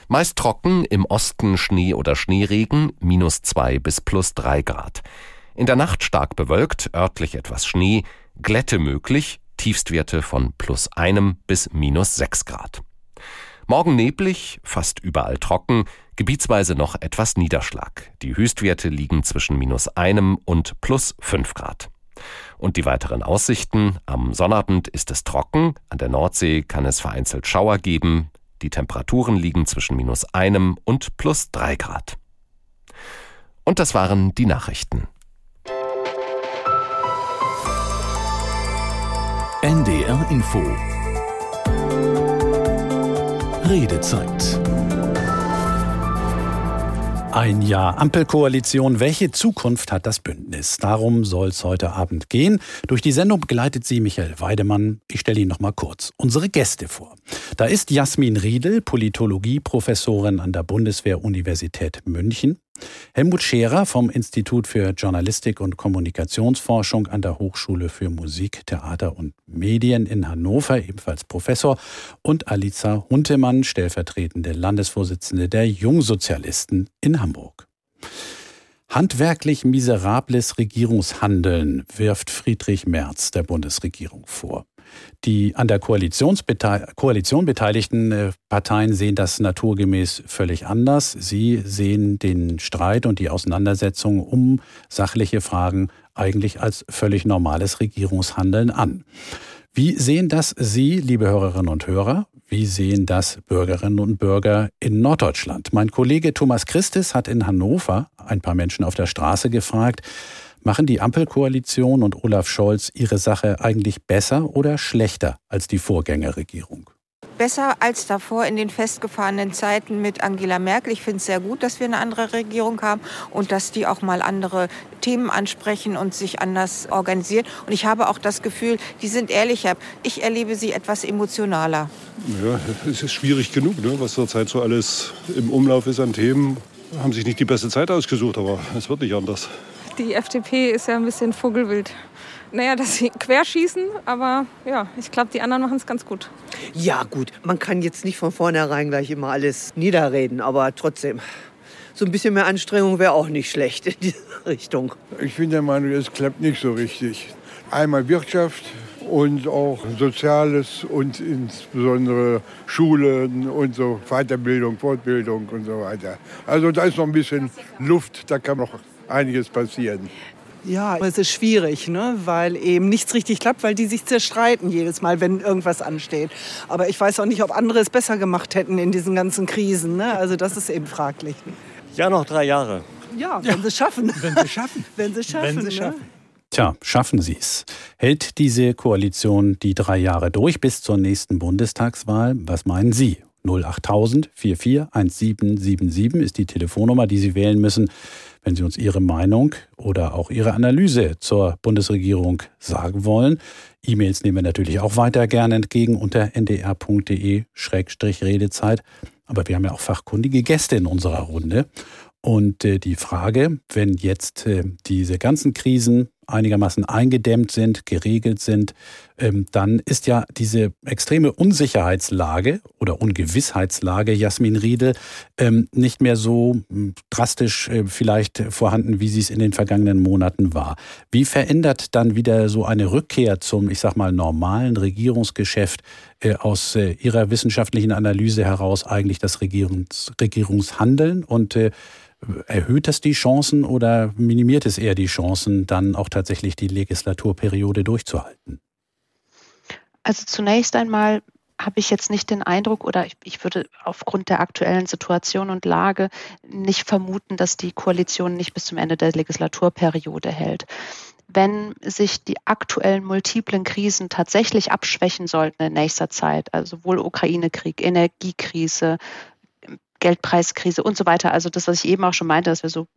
Meist trocken, im Osten Schnee oder Schneeregen, minus zwei bis plus drei Grad. In der Nacht stark bewölkt, örtlich etwas Schnee, Glätte möglich, Tiefstwerte von plus einem bis minus sechs Grad. Morgen neblig, fast überall trocken, gebietsweise noch etwas Niederschlag. Die Höchstwerte liegen zwischen minus einem und plus fünf Grad. Und die weiteren Aussichten. Am Sonnabend ist es trocken, an der Nordsee kann es vereinzelt Schauer geben. Die Temperaturen liegen zwischen minus einem und plus drei Grad. Und das waren die Nachrichten. NDR Info Redezeit ein Jahr Ampelkoalition. Welche Zukunft hat das Bündnis? Darum soll es heute Abend gehen. Durch die Sendung begleitet sie Michael Weidemann. Ich stelle ihn noch mal kurz unsere Gäste vor. Da ist Jasmin Riedel, Politologie-Professorin an der Bundeswehr-Universität München. Helmut Scherer vom Institut für Journalistik und Kommunikationsforschung an der Hochschule für Musik, Theater und Medien in Hannover, ebenfalls Professor, und Aliza Huntemann, stellvertretende Landesvorsitzende der Jungsozialisten in Hamburg. Handwerklich miserables Regierungshandeln wirft Friedrich Merz der Bundesregierung vor. Die an der Koalition beteiligten äh, Parteien sehen das naturgemäß völlig anders. Sie sehen den Streit und die Auseinandersetzung um sachliche Fragen eigentlich als völlig normales Regierungshandeln an. Wie sehen das Sie, liebe Hörerinnen und Hörer? Wie sehen das Bürgerinnen und Bürger in Norddeutschland? Mein Kollege Thomas Christis hat in Hannover ein paar Menschen auf der Straße gefragt, Machen die Ampelkoalition und Olaf Scholz ihre Sache eigentlich besser oder schlechter als die Vorgängerregierung? besser als davor in den festgefahrenen Zeiten mit Angela Merkel. Ich finde es sehr gut, dass wir eine andere Regierung haben und dass die auch mal andere Themen ansprechen und sich anders organisieren. Und ich habe auch das Gefühl, die sind ehrlicher. Ich erlebe sie etwas emotionaler. Ja, es ist schwierig genug, ne, was zurzeit so alles im Umlauf ist an Themen. Haben sich nicht die beste Zeit ausgesucht, aber es wird nicht anders. Die FDP ist ja ein bisschen vogelwild. Naja, dass sie querschießen, aber ja, ich glaube, die anderen machen es ganz gut. Ja, gut. Man kann jetzt nicht von vornherein gleich immer alles niederreden, aber trotzdem. So ein bisschen mehr Anstrengung wäre auch nicht schlecht in diese Richtung. Ich bin der Meinung, es klappt nicht so richtig. Einmal Wirtschaft und auch Soziales und insbesondere Schulen und so Weiterbildung, Fortbildung und so weiter. Also da ist noch ein bisschen Luft, da kann noch einiges passieren. Ja, es ist schwierig, ne? weil eben nichts richtig klappt, weil die sich zerstreiten jedes Mal, wenn irgendwas ansteht. Aber ich weiß auch nicht, ob andere es besser gemacht hätten in diesen ganzen Krisen. Ne? Also das ist eben fraglich. Ja, noch drei Jahre. Ja, wenn ja. sie es schaffen. Wenn sie schaffen. wenn sie schaffen. Wenn sie schaffen. Ne? Tja, schaffen Sie es. Hält diese Koalition die drei Jahre durch bis zur nächsten Bundestagswahl? Was meinen Sie? 08000 441777 ist die Telefonnummer, die Sie wählen müssen, wenn Sie uns Ihre Meinung oder auch Ihre Analyse zur Bundesregierung sagen wollen. E-Mails nehmen wir natürlich auch weiter gerne entgegen unter ndr.de-redezeit. Aber wir haben ja auch fachkundige Gäste in unserer Runde. Und äh, die Frage, wenn jetzt äh, diese ganzen Krisen einigermaßen eingedämmt sind, geregelt sind, ähm, dann ist ja diese extreme Unsicherheitslage oder Ungewissheitslage, Jasmin Riedel, ähm, nicht mehr so hm, drastisch äh, vielleicht vorhanden, wie sie es in den vergangenen Monaten war. Wie verändert dann wieder so eine Rückkehr zum, ich sag mal, normalen Regierungsgeschäft äh, aus äh, Ihrer wissenschaftlichen Analyse heraus eigentlich das Regierungs Regierungshandeln und Erhöht das die Chancen oder minimiert es eher die Chancen, dann auch tatsächlich die Legislaturperiode durchzuhalten? Also zunächst einmal habe ich jetzt nicht den Eindruck oder ich, ich, würde aufgrund der aktuellen Situation und Lage nicht vermuten, dass die Koalition nicht bis zum Ende der Legislaturperiode hält. Wenn sich die aktuellen multiplen Krisen tatsächlich abschwächen sollten in nächster Zeit, also sowohl Ukraine-Krieg, Energiekrise, Geldpreiskrise und so weiter. Also das, was ich eben auch schon meinte, dass wir so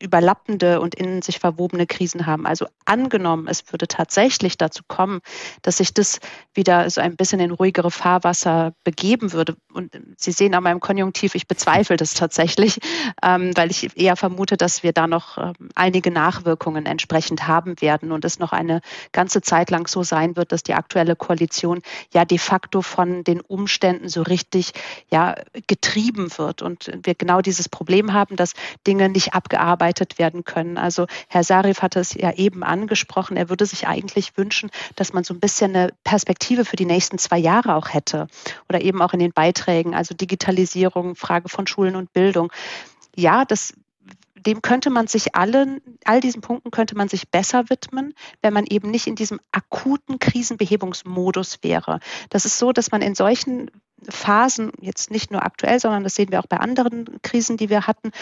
überlappende und in sich verwobene Krisen haben. Also angenommen, es würde tatsächlich dazu kommen, dass sich das wieder so ein bisschen in ruhigere Fahrwasser begeben würde. Und Sie sehen an meinem Konjunktiv, ich bezweifle das tatsächlich, ähm, weil ich eher vermute, dass wir da noch ähm, einige Nachwirkungen entsprechend haben werden und es noch eine ganze Zeit lang so sein wird, dass die aktuelle Koalition ja de facto von den Umständen so richtig ja getrieben wird und wir genau dieses Problem haben, dass Dinge nicht abgearbeitet bearbeitet werden können. Also Herr Sarif hatte es ja eben angesprochen, er würde sich eigentlich wünschen, dass man so ein bisschen eine Perspektive für die nächsten zwei Jahre auch hätte oder eben auch in den Beiträgen, also Digitalisierung, Frage von Schulen und Bildung. Ja, das dem könnte man sich allen, all diesen Punkten könnte man sich besser widmen, wenn man eben nicht in diesem akuten Krisenbehebungsmodus wäre. Das ist so, dass man in solchen Phasen, jetzt nicht nur aktuell, sondern das sehen wir auch bei anderen Krisen, die wir hatten,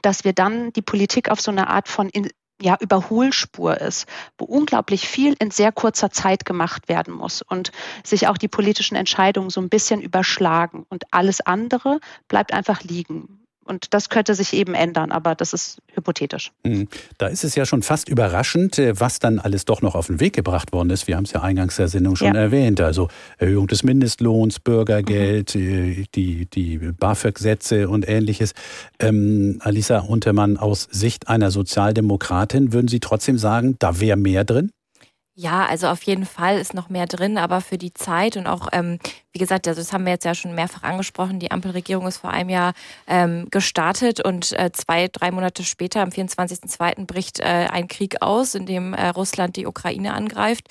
dass wir dann die Politik auf so eine Art von in, ja, Überholspur ist, wo unglaublich viel in sehr kurzer Zeit gemacht werden muss und sich auch die politischen Entscheidungen so ein bisschen überschlagen und alles andere bleibt einfach liegen. Und das könnte sich eben ändern, aber das ist hypothetisch. Mhm. Da ist es ja schon fast überraschend, äh, was dann alles doch noch auf den Weg gebracht worden ist. Wir haben es ja eingangs der Sendung schon ja. erwähnt. Also Erhöhung des Mindestlohns, Bürgergeld, mhm. die, die BAföG-Sätze und ähnliches. Ähm, Alisa Untermann, aus Sicht einer Sozialdemokratin, würden Sie trotzdem sagen, da wäre mehr drin? Ja, also auf jeden Fall ist noch mehr drin, aber für die Zeit und auch, ähm, wie gesagt, also das haben wir jetzt ja schon mehrfach angesprochen, die Ampelregierung ist vor einem Jahr ähm, gestartet und äh, zwei, drei Monate später, am 24.02. bricht äh, ein Krieg aus, in dem äh, Russland die Ukraine angreift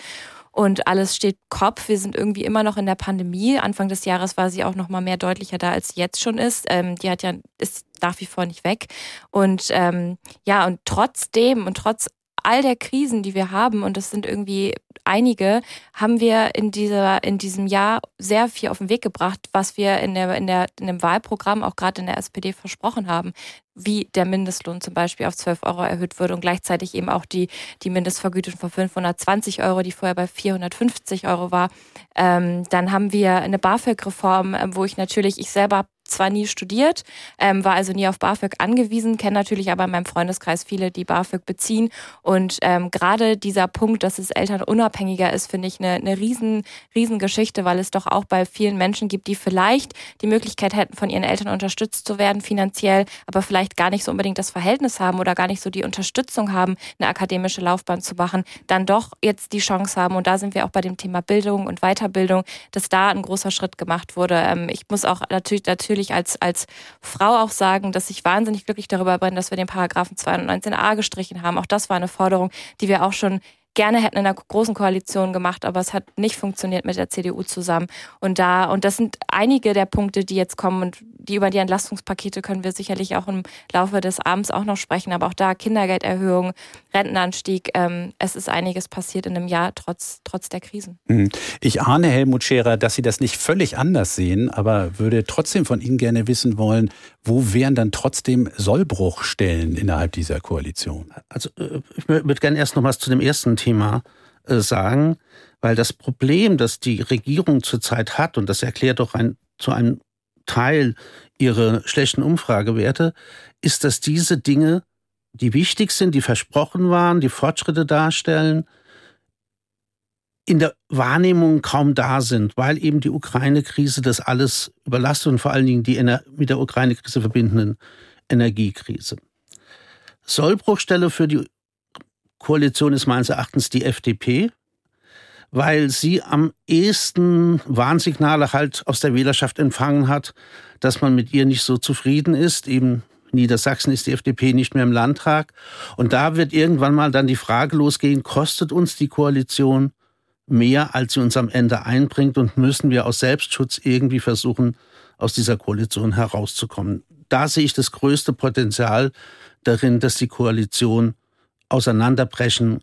und alles steht Kopf. Wir sind irgendwie immer noch in der Pandemie. Anfang des Jahres war sie auch noch mal mehr deutlicher da, als sie jetzt schon ist. Ähm, die hat ja ist nach wie vor nicht weg. Und ähm, ja, und trotzdem und trotz all der Krisen, die wir haben, und das sind irgendwie einige, haben wir in dieser, in diesem Jahr sehr viel auf den Weg gebracht, was wir in der, in der, in dem Wahlprogramm auch gerade in der SPD versprochen haben. Wie der Mindestlohn zum Beispiel auf 12 Euro erhöht wurde und gleichzeitig eben auch die, die Mindestvergütung von 520 Euro, die vorher bei 450 Euro war. Ähm, dann haben wir eine BAföG-Reform, ähm, wo ich natürlich, ich selber zwar nie studiert, ähm, war also nie auf BAföG angewiesen, kenne natürlich aber in meinem Freundeskreis viele, die BAföG beziehen. Und ähm, gerade dieser Punkt, dass es elternunabhängiger ist, finde ich eine, eine riesen, riesen Geschichte, weil es doch auch bei vielen Menschen gibt, die vielleicht die Möglichkeit hätten, von ihren Eltern unterstützt zu werden finanziell, aber vielleicht gar nicht so unbedingt das Verhältnis haben oder gar nicht so die Unterstützung haben, eine akademische Laufbahn zu machen, dann doch jetzt die Chance haben. Und da sind wir auch bei dem Thema Bildung und Weiterbildung, dass da ein großer Schritt gemacht wurde. Ähm, ich muss auch natürlich, natürlich natürlich als, als Frau auch sagen, dass ich wahnsinnig glücklich darüber bin, dass wir den Paragraphen 219a gestrichen haben. Auch das war eine Forderung, die wir auch schon gerne hätten in einer großen Koalition gemacht, aber es hat nicht funktioniert mit der CDU zusammen. Und da, und das sind einige der Punkte, die jetzt kommen und die über die Entlastungspakete können wir sicherlich auch im Laufe des Abends auch noch sprechen. Aber auch da Kindergelderhöhung, Rentenanstieg, ähm, es ist einiges passiert in einem Jahr trotz, trotz der Krisen. Mhm. Ich ahne, Helmut Scherer, dass Sie das nicht völlig anders sehen, aber würde trotzdem von Ihnen gerne wissen wollen, wo wären dann trotzdem Sollbruchstellen innerhalb dieser Koalition? Also äh, ich würde gerne erst noch was zu dem ersten Thema äh, sagen, weil das Problem, das die Regierung zurzeit hat, und das erklärt doch ein, zu einem Teil ihre schlechten Umfragewerte, ist, dass diese Dinge, die wichtig sind, die versprochen waren, die Fortschritte darstellen, in der Wahrnehmung kaum da sind, weil eben die Ukraine-Krise das alles überlastet und vor allen Dingen die mit der Ukraine-Krise verbindenden Energiekrise. Sollbruchstelle für die Koalition ist meines Erachtens die FDP, weil sie am ehesten Warnsignale halt aus der Wählerschaft empfangen hat, dass man mit ihr nicht so zufrieden ist. Eben Niedersachsen ist die FDP nicht mehr im Landtag. Und da wird irgendwann mal dann die Frage losgehen, kostet uns die Koalition mehr, als sie uns am Ende einbringt und müssen wir aus Selbstschutz irgendwie versuchen, aus dieser Koalition herauszukommen. Da sehe ich das größte Potenzial darin, dass die Koalition auseinanderbrechen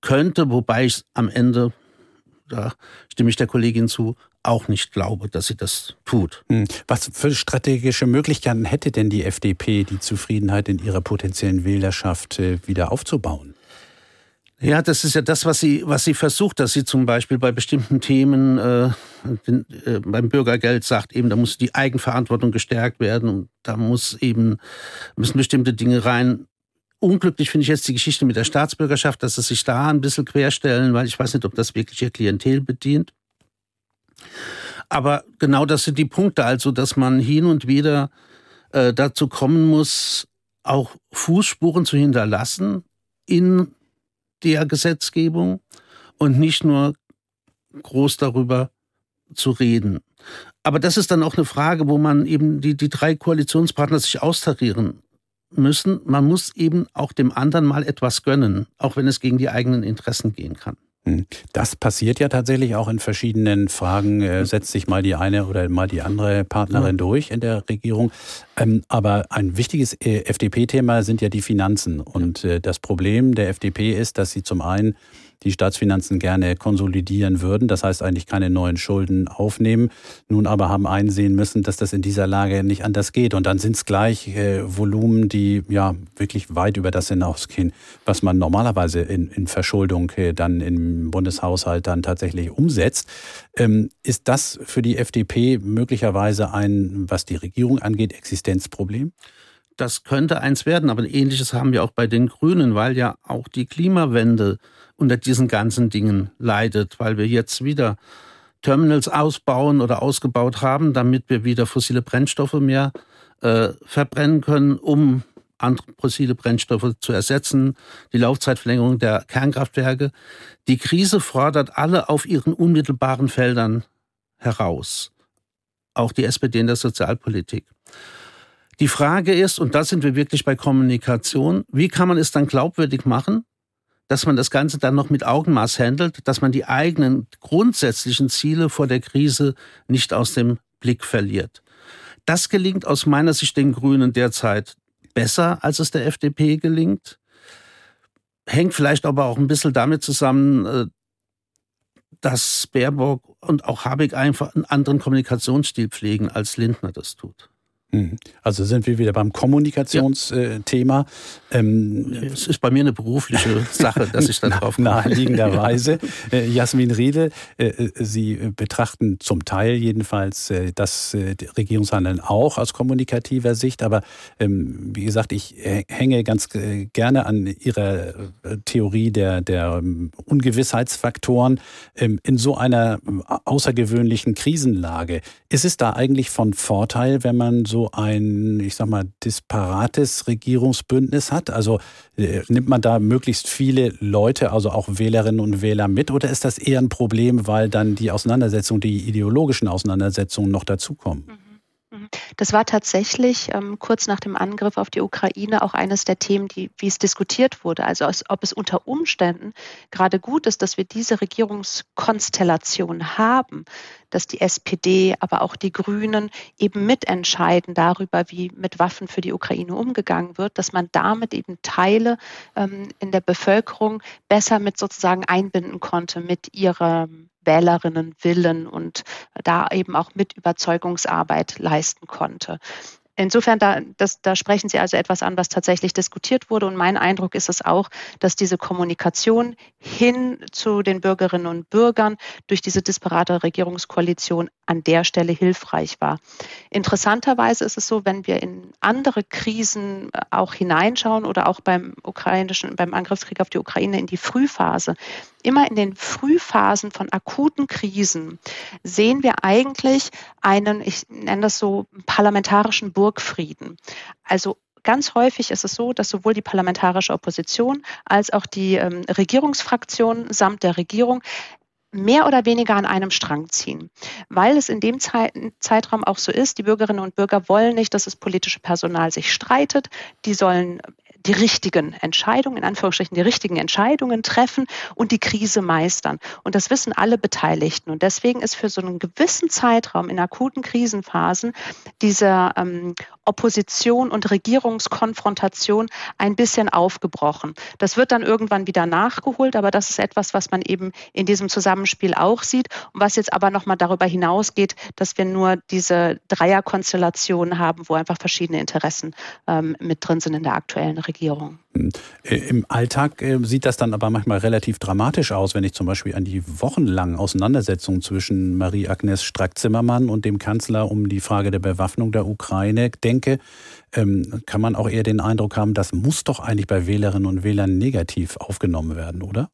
könnte, wobei ich am Ende, da stimme ich der Kollegin zu, auch nicht glaube, dass sie das tut. Hm. Was für strategische Möglichkeiten hätte denn die FDP, die Zufriedenheit in ihrer potenziellen Wählerschaft äh, wieder aufzubauen? Ja, das ist ja das, was sie, was sie versucht, dass sie zum Beispiel bei bestimmten Themen äh, den, äh, beim Bürgergeld sagt, eben, da muss die Eigenverantwortung gestärkt werden und da muss eben müssen bestimmte Dinge rein. Unglücklich finde ich jetzt die Geschichte mit der Staatsbürgerschaft, dass sie sich da ein bisschen querstellen, weil ich weiß nicht, ob das wirklich ihr Klientel bedient. Aber genau das sind die Punkte, also dass man hin und wieder äh, dazu kommen muss, auch Fußspuren zu hinterlassen in der Gesetzgebung und nicht nur groß darüber zu reden. Aber das ist dann auch eine Frage, wo man eben die, die drei Koalitionspartner sich austarieren müssen. Man muss eben auch dem anderen mal etwas gönnen, auch wenn es gegen die eigenen Interessen gehen kann. Hm. Das passiert ja tatsächlich auch in verschiedenen Fragen. Äh, setzt sich mal die eine oder mal die andere Partnerin durch in der Regierung. Ähm, aber ein wichtiges äh, FDP-Thema sind ja die Finanzen. Und äh, das Problem der FDP ist, dass sie zum einen die Staatsfinanzen gerne konsolidieren würden, das heißt eigentlich keine neuen Schulden aufnehmen, nun aber haben einsehen müssen, dass das in dieser Lage nicht anders geht. Und dann sind es gleich äh, Volumen, die ja wirklich weit über das hinausgehen, was man normalerweise in, in Verschuldung äh, dann im Bundeshaushalt dann tatsächlich umsetzt. Ähm, ist das für die FDP möglicherweise ein, was die Regierung angeht, Existenzproblem? Das könnte eins werden, aber ähnliches haben wir auch bei den Grünen, weil ja auch die Klimawende unter diesen ganzen Dingen leidet, weil wir jetzt wieder Terminals ausbauen oder ausgebaut haben, damit wir wieder fossile Brennstoffe mehr äh, verbrennen können, um andere fossile Brennstoffe zu ersetzen, die Laufzeitverlängerung der Kernkraftwerke. Die Krise fordert alle auf ihren unmittelbaren Feldern heraus. Auch die SPD in der Sozialpolitik. Die Frage ist, und da sind wir wirklich bei Kommunikation, wie kann man es dann glaubwürdig machen, dass man das Ganze dann noch mit Augenmaß handelt, dass man die eigenen grundsätzlichen Ziele vor der Krise nicht aus dem Blick verliert. Das gelingt aus meiner Sicht den Grünen derzeit besser, als es der FDP gelingt. Hängt vielleicht aber auch ein bisschen damit zusammen, äh, dass Baerbock und auch Habeck einfach einen anderen Kommunikationsstil pflegen, als Lindner das tut. Mhm. Also sind wir wieder beim Kommunikationsthema. Ja. Ähm, es ist bei mir eine berufliche Sache, dass ich da drauf komme. Naheliegenderweise. Äh, Jasmin Riedel, äh, äh, Sie betrachten zum Teil jedenfalls äh, das Regierungshandeln auch aus kommunikativer Sicht. Aber ähm, wie gesagt, ich hänge ganz gerne an Ihrer Theorie der, der ähm, Ungewissheitsfaktoren. Ähm, in so einer außergewöhnlichen Krisenlage ist es da eigentlich von Vorteil, wenn man so ein, ich sag mal, disparates Regierungsbündnis hat? Also äh, nimmt man da möglichst viele Leute, also auch Wählerinnen und Wähler mit, oder ist das eher ein Problem, weil dann die Auseinandersetzungen, die ideologischen Auseinandersetzungen noch dazukommen? Mhm. Das war tatsächlich ähm, kurz nach dem Angriff auf die Ukraine auch eines der Themen, die, wie es diskutiert wurde. Also als, ob es unter Umständen gerade gut ist, dass wir diese Regierungskonstellation haben, dass die SPD, aber auch die Grünen eben mitentscheiden darüber, wie mit Waffen für die Ukraine umgegangen wird, dass man damit eben Teile ähm, in der Bevölkerung besser mit sozusagen einbinden konnte mit ihrem Wählerinnenwillen und da eben auch mit Überzeugungsarbeit leisten konnte. Insofern, da, das, da sprechen Sie also etwas an, was tatsächlich diskutiert wurde. Und mein Eindruck ist es auch, dass diese Kommunikation hin zu den Bürgerinnen und Bürgern durch diese disparate Regierungskoalition an der Stelle hilfreich war. Interessanterweise ist es so, wenn wir in andere Krisen äh, auch hineinschauen oder auch beim ukrainischen, beim Angriffskrieg auf die Ukraine in die Frühphase, immer in den Frühphasen von akuten Krisen sehen wir eigentlich einen, ich nenne das so, parlamentarischen Burgfrieden. Also Ganz häufig ist es so, dass sowohl die parlamentarische Opposition als auch die ähm, Regierungsfraktion samt der Regierung mehr oder weniger an einem Strang ziehen, weil es in dem Zeitraum auch so ist, die Bürgerinnen und Bürger wollen nicht, dass das politische Personal sich streitet, die sollen die richtigen Entscheidungen, in Anführungsstrichen die richtigen Entscheidungen treffen und die Krise meistern. Und das wissen alle Beteiligten. Und deswegen ist für so einen gewissen Zeitraum in akuten Krisenphasen diese ähm, Opposition und Regierungskonfrontation ein bisschen aufgebrochen. Das wird dann irgendwann wieder nachgeholt, aber das ist etwas, was man eben in diesem Zusammenspiel auch sieht und was jetzt aber nochmal darüber hinausgeht, dass wir nur diese Dreierkonstellation haben, wo einfach verschiedene Interessen ähm, mit drin sind in der aktuellen Regierung. Regierung. Hm. Äh, Im Alltag äh, sieht das dann aber manchmal relativ dramatisch aus, wenn ich zum Beispiel an die wochenlangen Auseinandersetzungen zwischen Marie-Agnes Strack-Zimmermann und dem Kanzler um die Frage der Bewaffnung der Ukraine denke. Ähm, kann man auch eher den Eindruck haben, das muss doch eigentlich bei Wählerinnen und Wählern negativ aufgenommen werden, oder?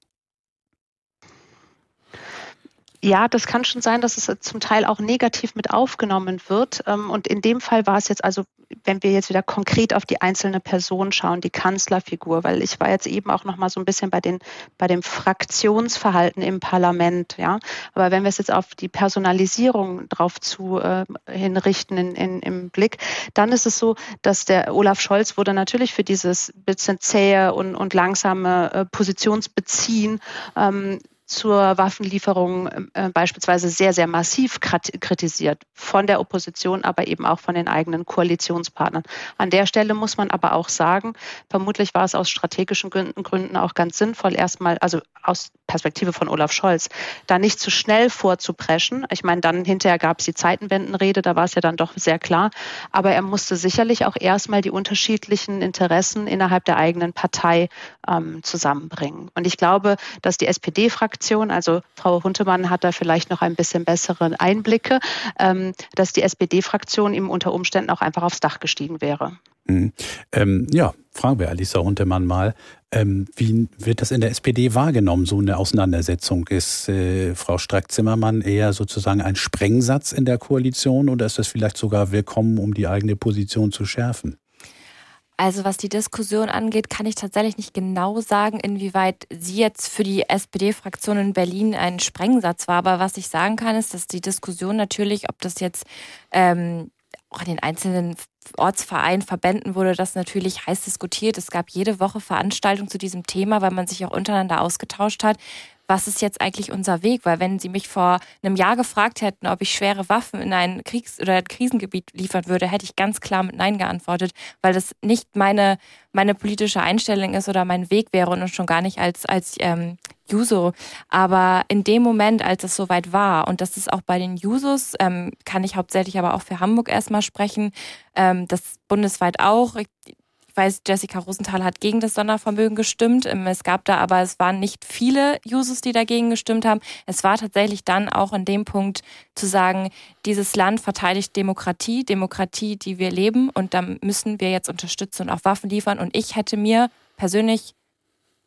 Ja, das kann schon sein, dass es zum Teil auch negativ mit aufgenommen wird. Ähm, und in dem Fall war es jetzt also, wenn wir jetzt wieder konkret auf die einzelne Person schauen, die Kanzlerfigur, weil ich war jetzt eben auch noch mal so ein bisschen bei den bei dem Fraktionsverhalten im Parlament, ja. Aber wenn wir es jetzt auf die Personalisierung drauf zu äh, hinrichten in, in, im Blick, dann ist es so, dass der Olaf Scholz wurde natürlich für dieses bisschen zähe und, und langsame äh, Positionsbeziehen ähm, zur Waffenlieferung äh, beispielsweise sehr, sehr massiv kritisiert, von der Opposition, aber eben auch von den eigenen Koalitionspartnern. An der Stelle muss man aber auch sagen, vermutlich war es aus strategischen Gründen auch ganz sinnvoll, erstmal, also aus Perspektive von Olaf Scholz, da nicht zu schnell vorzupreschen. Ich meine, dann hinterher gab es die Zeitenwendenrede, da war es ja dann doch sehr klar. Aber er musste sicherlich auch erstmal die unterschiedlichen Interessen innerhalb der eigenen Partei ähm, zusammenbringen. Und ich glaube, dass die SPD-Fraktion, also Frau Huntemann hat da vielleicht noch ein bisschen bessere Einblicke, ähm, dass die SPD-Fraktion ihm unter Umständen auch einfach aufs Dach gestiegen wäre. Mhm. Ähm, ja, fragen wir Alisa Huntemann mal. Ähm, wie wird das in der SPD wahrgenommen, so eine Auseinandersetzung? Ist äh, Frau Strack-Zimmermann eher sozusagen ein Sprengsatz in der Koalition oder ist das vielleicht sogar willkommen, um die eigene Position zu schärfen? Also was die Diskussion angeht, kann ich tatsächlich nicht genau sagen, inwieweit sie jetzt für die SPD-Fraktion in Berlin ein Sprengsatz war. Aber was ich sagen kann, ist, dass die Diskussion natürlich, ob das jetzt ähm, auch in den einzelnen Ortsvereinen, Verbänden wurde das natürlich heiß diskutiert. Es gab jede Woche Veranstaltungen zu diesem Thema, weil man sich auch untereinander ausgetauscht hat was ist jetzt eigentlich unser Weg? Weil wenn Sie mich vor einem Jahr gefragt hätten, ob ich schwere Waffen in ein Kriegs- oder Krisengebiet liefern würde, hätte ich ganz klar mit Nein geantwortet, weil das nicht meine, meine politische Einstellung ist oder mein Weg wäre und schon gar nicht als, als ähm, Juso. Aber in dem Moment, als es soweit war, und das ist auch bei den Jusos, ähm, kann ich hauptsächlich aber auch für Hamburg erstmal sprechen, ähm, das bundesweit auch. Weiß, Jessica Rosenthal hat gegen das Sondervermögen gestimmt. Ähm, es gab da aber, es waren nicht viele Users, die dagegen gestimmt haben. Es war tatsächlich dann auch in dem Punkt zu sagen, dieses Land verteidigt Demokratie, Demokratie, die wir leben und da müssen wir jetzt unterstützen und auch Waffen liefern. Und ich hätte mir persönlich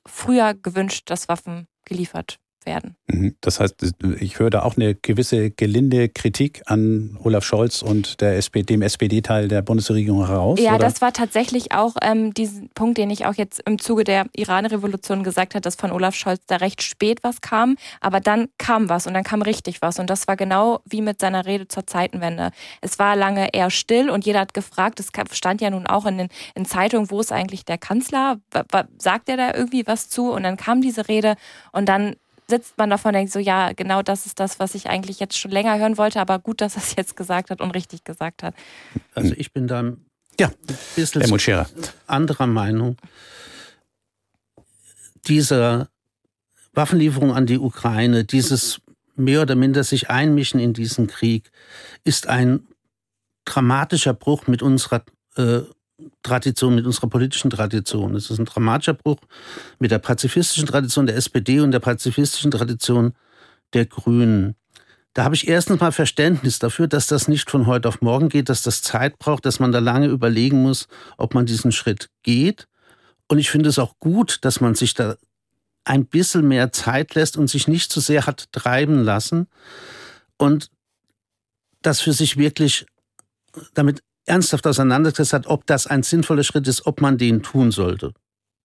früher gewünscht, dass Waffen geliefert werden. Mhm. Das heißt, ich höre da auch eine gewisse gelinde Kritik an Olaf Scholz und der SPD, dem SPD-Teil der Bundesregierung heraus. Ja, oder? das war tatsächlich auch ähm, diesen Punkt, den ich auch jetzt im Zuge der Iran-Revolution gesagt habe, dass von Olaf Scholz da recht spät was kam, aber dann kam was und dann kam richtig was und das war genau wie mit seiner Rede zur Zeitenwende. Es war lange eher still und jeder hat gefragt, es stand ja nun auch in den in Zeitungen, wo ist eigentlich der Kanzler? Sagt er da irgendwie was zu? Und dann kam diese Rede und dann sitzt man davon und denkt so, ja, genau das ist das, was ich eigentlich jetzt schon länger hören wollte, aber gut, dass er es jetzt gesagt hat und richtig gesagt hat. Also ich bin da ein ja. bisschen anderer Meinung. Diese Waffenlieferung an die Ukraine, dieses mehr oder minder sich einmischen in diesen Krieg, ist ein dramatischer Bruch mit unserer äh, Tradition, mit unserer politischen Tradition. Es ist ein dramatischer Bruch mit der pazifistischen Tradition der SPD und der pazifistischen Tradition der Grünen. Da habe ich erstens mal Verständnis dafür, dass das nicht von heute auf morgen geht, dass das Zeit braucht, dass man da lange überlegen muss, ob man diesen Schritt geht. Und ich finde es auch gut, dass man sich da ein bisschen mehr Zeit lässt und sich nicht zu so sehr hat treiben lassen und das für sich wirklich damit ernsthaft auseinandergesetzt hat, ob das ein sinnvoller Schritt ist, ob man den tun sollte.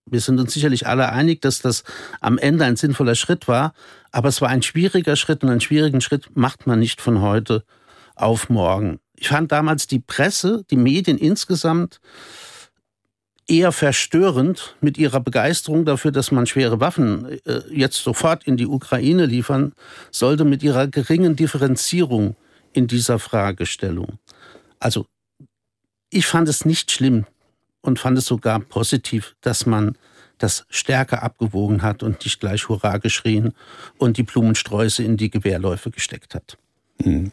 Wir sind uns sicherlich alle einig, dass das am Ende ein sinnvoller Schritt war, aber es war ein schwieriger Schritt und einen schwierigen Schritt macht man nicht von heute auf morgen. Ich fand damals die Presse, die Medien insgesamt eher verstörend mit ihrer Begeisterung dafür, dass man schwere Waffen äh, jetzt sofort in die Ukraine liefern sollte, mit ihrer geringen Differenzierung in dieser Fragestellung. Also ich fand es nicht schlimm und fand es sogar positiv, dass man das stärker abgewogen hat und nicht gleich Hurra geschrien und die Blumensträuße in die Gewehrläufe gesteckt hat. Mhm.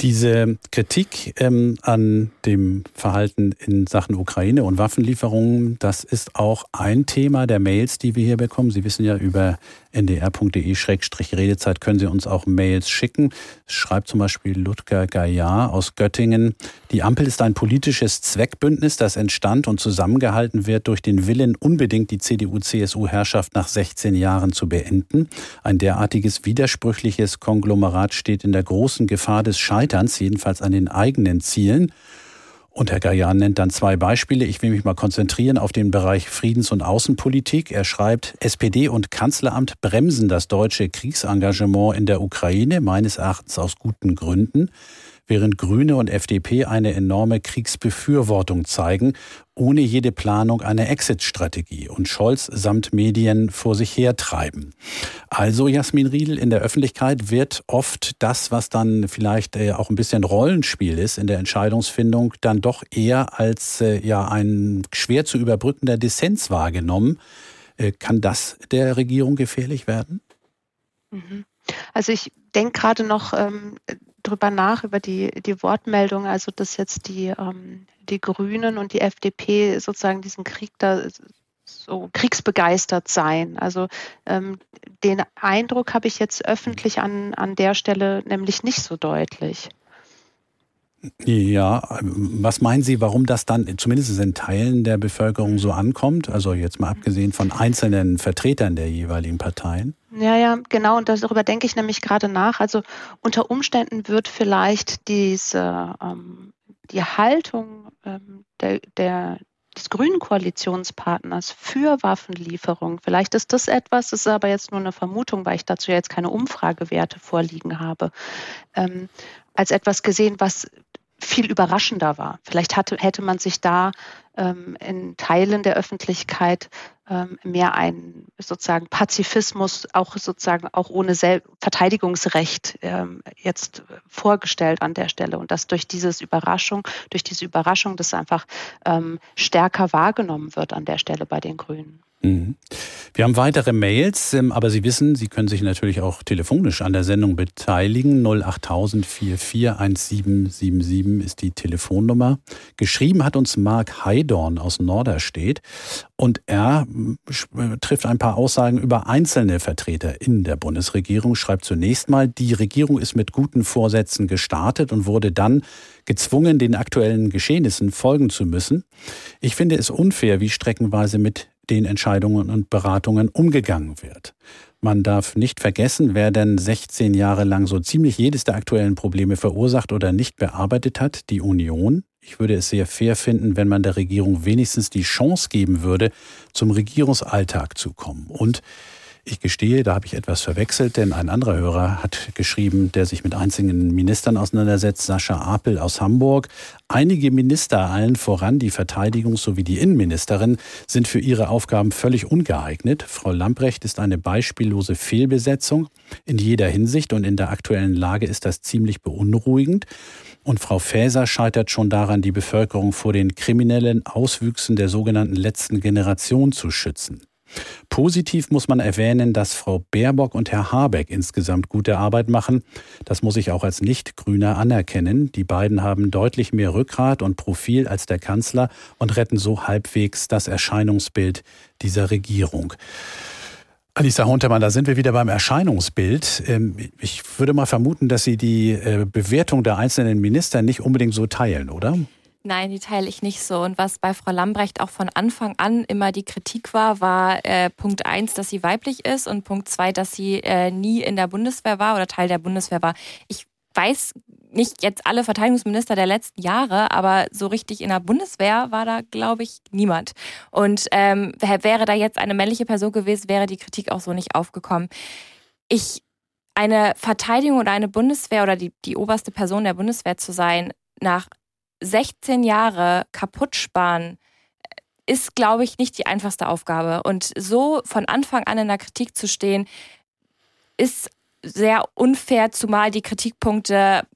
Diese Kritik ähm, an dem Verhalten in Sachen Ukraine und Waffenlieferungen, das ist auch ein Thema der Mails, die wir hier bekommen. Sie wissen ja, über ndr.de-redezeit können Sie uns auch Mails schicken. Schreibt zum Beispiel Ludger Gaillard aus Göttingen. Die Ampel ist ein politisches Zweckbündnis, das entstand und zusammengehalten wird durch den Willen, unbedingt die CDU-CSU-Herrschaft nach 16 Jahren zu beenden. Ein derartiges widersprüchliches Konglomerat steht in der großen Gefahr des Scheiterns, jedenfalls an den eigenen Zielen. Und Herr Gajan nennt dann zwei Beispiele. Ich will mich mal konzentrieren auf den Bereich Friedens- und Außenpolitik. Er schreibt, SPD und Kanzleramt bremsen das deutsche Kriegsengagement in der Ukraine, meines Erachtens aus guten Gründen, während Grüne und FDP eine enorme Kriegsbefürwortung zeigen ohne jede Planung eine Exit-Strategie und Scholz samt Medien vor sich hertreiben. Also Jasmin Riedel, in der Öffentlichkeit wird oft das, was dann vielleicht äh, auch ein bisschen Rollenspiel ist in der Entscheidungsfindung, dann doch eher als äh, ja ein schwer zu überbrückender Dissens wahrgenommen. Äh, kann das der Regierung gefährlich werden? Mhm. Also ich denke gerade noch ähm, drüber nach, über die, die Wortmeldung, also dass jetzt die, ähm, die Grünen und die FDP sozusagen diesen Krieg da so kriegsbegeistert sein. Also ähm, den Eindruck habe ich jetzt öffentlich an, an der Stelle nämlich nicht so deutlich. Ja, was meinen Sie, warum das dann zumindest in Teilen der Bevölkerung so ankommt? Also jetzt mal abgesehen von einzelnen Vertretern der jeweiligen Parteien? Ja, ja, genau. Und darüber denke ich nämlich gerade nach. Also unter Umständen wird vielleicht diese ähm, die Haltung ähm, der, der, des grünen Koalitionspartners für Waffenlieferung, vielleicht ist das etwas, das ist aber jetzt nur eine Vermutung, weil ich dazu jetzt keine Umfragewerte vorliegen habe, ähm, als etwas gesehen, was viel überraschender war. Vielleicht hatte, hätte man sich da ähm, in Teilen der Öffentlichkeit mehr ein sozusagen Pazifismus, auch sozusagen auch ohne Sel Verteidigungsrecht ähm, jetzt vorgestellt an der Stelle und dass durch dieses Überraschung, durch diese Überraschung das einfach ähm, stärker wahrgenommen wird an der Stelle bei den Grünen. Mhm. Wir haben weitere Mails, ähm, aber Sie wissen, Sie können sich natürlich auch telefonisch an der Sendung beteiligen. 08000 441777 ist die Telefonnummer. Geschrieben hat uns Mark Heidorn aus Norderstedt und er äh, trifft ein paar Aussagen über einzelne Vertreter in der Bundesregierung, schreibt zunächst mal, die Regierung ist mit guten Vorsätzen gestartet und wurde dann gezwungen, den aktuellen Geschehnissen folgen zu müssen. Ich finde es unfair, wie streckenweise mit den Entscheidungen und Beratungen umgegangen wird. Man darf nicht vergessen, wer denn 16 Jahre lang so ziemlich jedes der aktuellen Probleme verursacht oder nicht bearbeitet hat, die Union. Ich würde es sehr fair finden, wenn man der Regierung wenigstens die Chance geben würde, zum Regierungsalltag zu kommen. Und ich gestehe, da habe ich etwas verwechselt, denn ein anderer Hörer hat geschrieben, der sich mit einzelnen Ministern auseinandersetzt, Sascha Apel aus Hamburg. Einige Minister, allen voran die Verteidigungs- sowie die Innenministerin, sind für ihre Aufgaben völlig ungeeignet. Frau Lamprecht ist eine beispiellose Fehlbesetzung in jeder Hinsicht und in der aktuellen Lage ist das ziemlich beunruhigend. Und Frau Faeser scheitert schon daran, die Bevölkerung vor den kriminellen Auswüchsen der sogenannten letzten Generation zu schützen. Positiv muss man erwähnen, dass Frau Baerbock und Herr Habeck insgesamt gute Arbeit machen. Das muss ich auch als Nicht-Grüner anerkennen. Die beiden haben deutlich mehr Rückgrat und Profil als der Kanzler und retten so halbwegs das Erscheinungsbild dieser Regierung. Alisa Huntermann, da sind wir wieder beim Erscheinungsbild. Ähm, ich würde mal vermuten, dass Sie die äh, Bewertung der einzelnen Minister nicht unbedingt so teilen, oder? Nein, die teile ich nicht so. Und was bei Frau Lambrecht auch von Anfang an immer die Kritik war, war äh, Punkt eins, dass sie weiblich ist und Punkt zwei, dass sie äh, nie in der Bundeswehr war oder Teil der Bundeswehr war. Ich weiß nicht jetzt alle Verteidigungsminister der letzten Jahre, aber so richtig in der Bundeswehr war da, glaube ich, niemand. Und ähm, wäre da jetzt eine männliche Person gewesen, wäre die Kritik auch so nicht aufgekommen. Ich eine Verteidigung oder eine Bundeswehr oder die, die oberste Person der Bundeswehr zu sein, nach 16 Jahre kaputt sparen, ist, glaube ich, nicht die einfachste Aufgabe. Und so von Anfang an in der Kritik zu stehen, ist sehr unfair, zumal die Kritikpunkte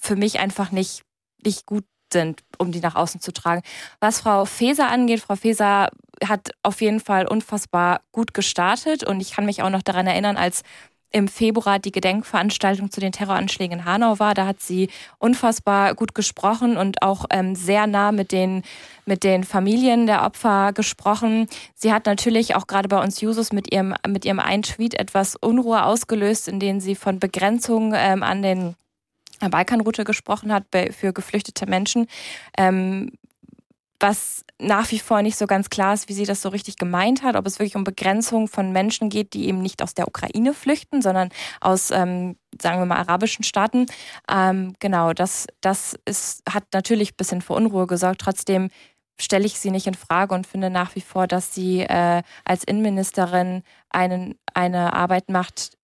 für mich einfach nicht, nicht gut sind, um die nach außen zu tragen. Was Frau Feser angeht, Frau Feser hat auf jeden Fall unfassbar gut gestartet und ich kann mich auch noch daran erinnern, als im Februar die Gedenkveranstaltung zu den Terroranschlägen in Hanau war. Da hat sie unfassbar gut gesprochen und auch ähm, sehr nah mit den, mit den Familien der Opfer gesprochen. Sie hat natürlich auch gerade bei uns Jusos mit ihrem, mit ihrem einen Tweet etwas Unruhe ausgelöst, in dem sie von Begrenzung ähm, an den Balkanroute gesprochen hat für geflüchtete Menschen. Ähm, was nach wie vor nicht so ganz klar ist, wie sie das so richtig gemeint hat, ob es wirklich um Begrenzung von Menschen geht, die eben nicht aus der Ukraine flüchten, sondern aus, ähm, sagen wir mal, arabischen Staaten. Ähm, genau, das, das ist, hat natürlich ein bisschen für Unruhe gesorgt. Trotzdem stelle ich sie nicht in Frage und finde nach wie vor, dass sie äh, als Innenministerin einen, eine Arbeit macht,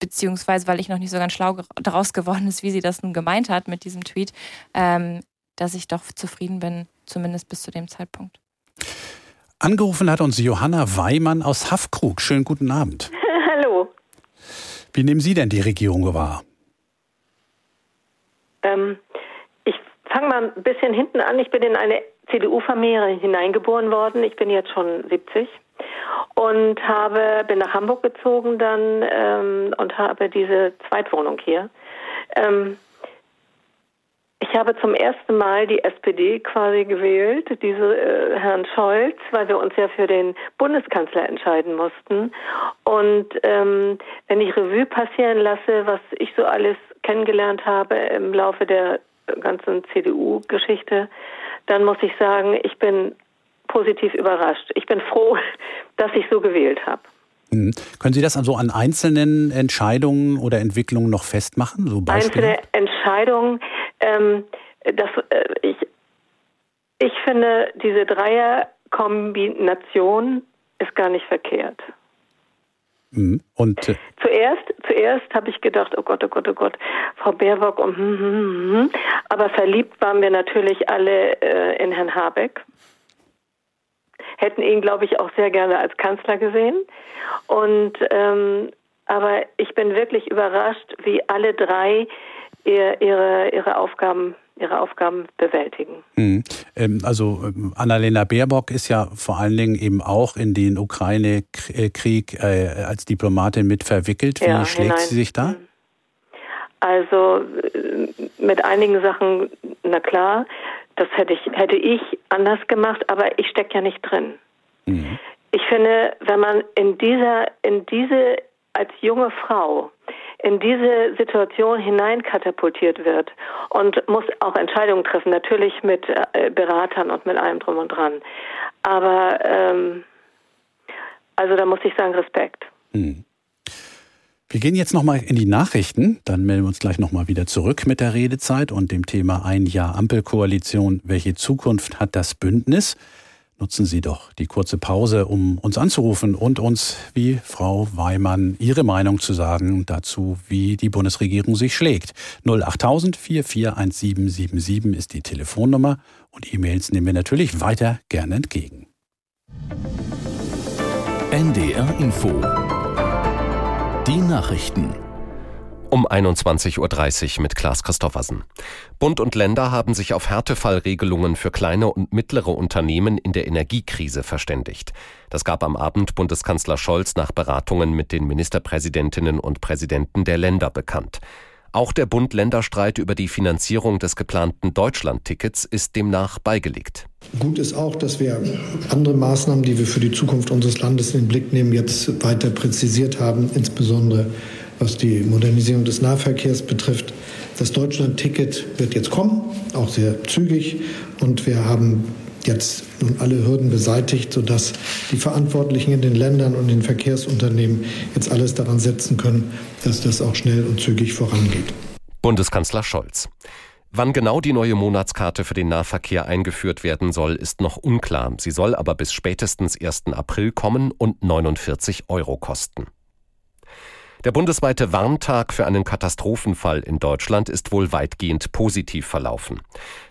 beziehungsweise weil ich noch nicht so ganz schlau daraus geworden ist, wie sie das nun gemeint hat mit diesem Tweet, ähm, dass ich doch zufrieden bin, zumindest bis zu dem Zeitpunkt. Angerufen hat uns Johanna Weimann aus Haffkrug. Schönen guten Abend. Hallo. Wie nehmen Sie denn die Regierung wahr? Ähm, ich fange mal ein bisschen hinten an. Ich bin in eine CDU-Familie hineingeboren worden. Ich bin jetzt schon 70 und habe bin nach Hamburg gezogen dann ähm, und habe diese Zweitwohnung hier. Ähm, ich habe zum ersten Mal die SPD quasi gewählt, diese äh, Herrn Scholz, weil wir uns ja für den Bundeskanzler entscheiden mussten. Und ähm, wenn ich Revue passieren lasse, was ich so alles kennengelernt habe im Laufe der ganzen CDU-Geschichte, dann muss ich sagen, ich bin positiv überrascht. Ich bin froh, dass ich so gewählt habe. Mhm. Können Sie das also an einzelnen Entscheidungen oder Entwicklungen noch festmachen? So Einzelne Entscheidungen. Ähm, das, äh, ich, ich finde, diese Dreierkombination ist gar nicht verkehrt. Mhm. Und äh zuerst, zuerst habe ich gedacht, oh Gott, oh Gott, oh Gott, Frau Baerbock, und, hm, hm, hm, hm. aber verliebt waren wir natürlich alle äh, in Herrn Habeck hätten ihn, glaube ich, auch sehr gerne als Kanzler gesehen. Und ähm, aber ich bin wirklich überrascht, wie alle drei ihre, ihre Aufgaben ihre Aufgaben bewältigen. Mhm. Also ähm, Annalena Baerbock ist ja vor allen Dingen eben auch in den Ukraine-Krieg äh, als Diplomatin mit verwickelt. Wie ja, schlägt hinein. sie sich da? Mhm. Also äh, mit einigen Sachen, na klar, das hätte ich, hätte ich anders gemacht, aber ich stecke ja nicht drin. Mhm. Ich finde, wenn man in dieser, in diese, als junge Frau, in diese Situation hineinkatapultiert wird und muss auch Entscheidungen treffen, natürlich mit äh, Beratern und mit allem drum und dran. Aber ähm, also da muss ich sagen, Respekt. Mhm. Wir gehen jetzt nochmal in die Nachrichten, dann melden wir uns gleich nochmal wieder zurück mit der Redezeit und dem Thema Ein Jahr Ampelkoalition. Welche Zukunft hat das Bündnis? Nutzen Sie doch die kurze Pause, um uns anzurufen und uns, wie Frau Weimann, Ihre Meinung zu sagen dazu, wie die Bundesregierung sich schlägt. 08000 441777 ist die Telefonnummer und E-Mails nehmen wir natürlich weiter gerne entgegen. NDR Info die Nachrichten. Um 21.30 Uhr mit Klaas Christoffersen. Bund und Länder haben sich auf Härtefallregelungen für kleine und mittlere Unternehmen in der Energiekrise verständigt. Das gab am Abend Bundeskanzler Scholz nach Beratungen mit den Ministerpräsidentinnen und Präsidenten der Länder bekannt. Auch der Bund-Länder-Streit über die Finanzierung des geplanten Deutschland-Tickets ist demnach beigelegt. Gut ist auch, dass wir andere Maßnahmen, die wir für die Zukunft unseres Landes in den Blick nehmen, jetzt weiter präzisiert haben, insbesondere was die Modernisierung des Nahverkehrs betrifft. Das Deutschland-Ticket wird jetzt kommen, auch sehr zügig. Und wir haben jetzt nun alle Hürden beseitigt, sodass die Verantwortlichen in den Ländern und den Verkehrsunternehmen jetzt alles daran setzen können, dass das auch schnell und zügig vorangeht. Bundeskanzler Scholz. Wann genau die neue Monatskarte für den Nahverkehr eingeführt werden soll, ist noch unklar. Sie soll aber bis spätestens 1. April kommen und 49 Euro kosten. Der bundesweite Warntag für einen Katastrophenfall in Deutschland ist wohl weitgehend positiv verlaufen.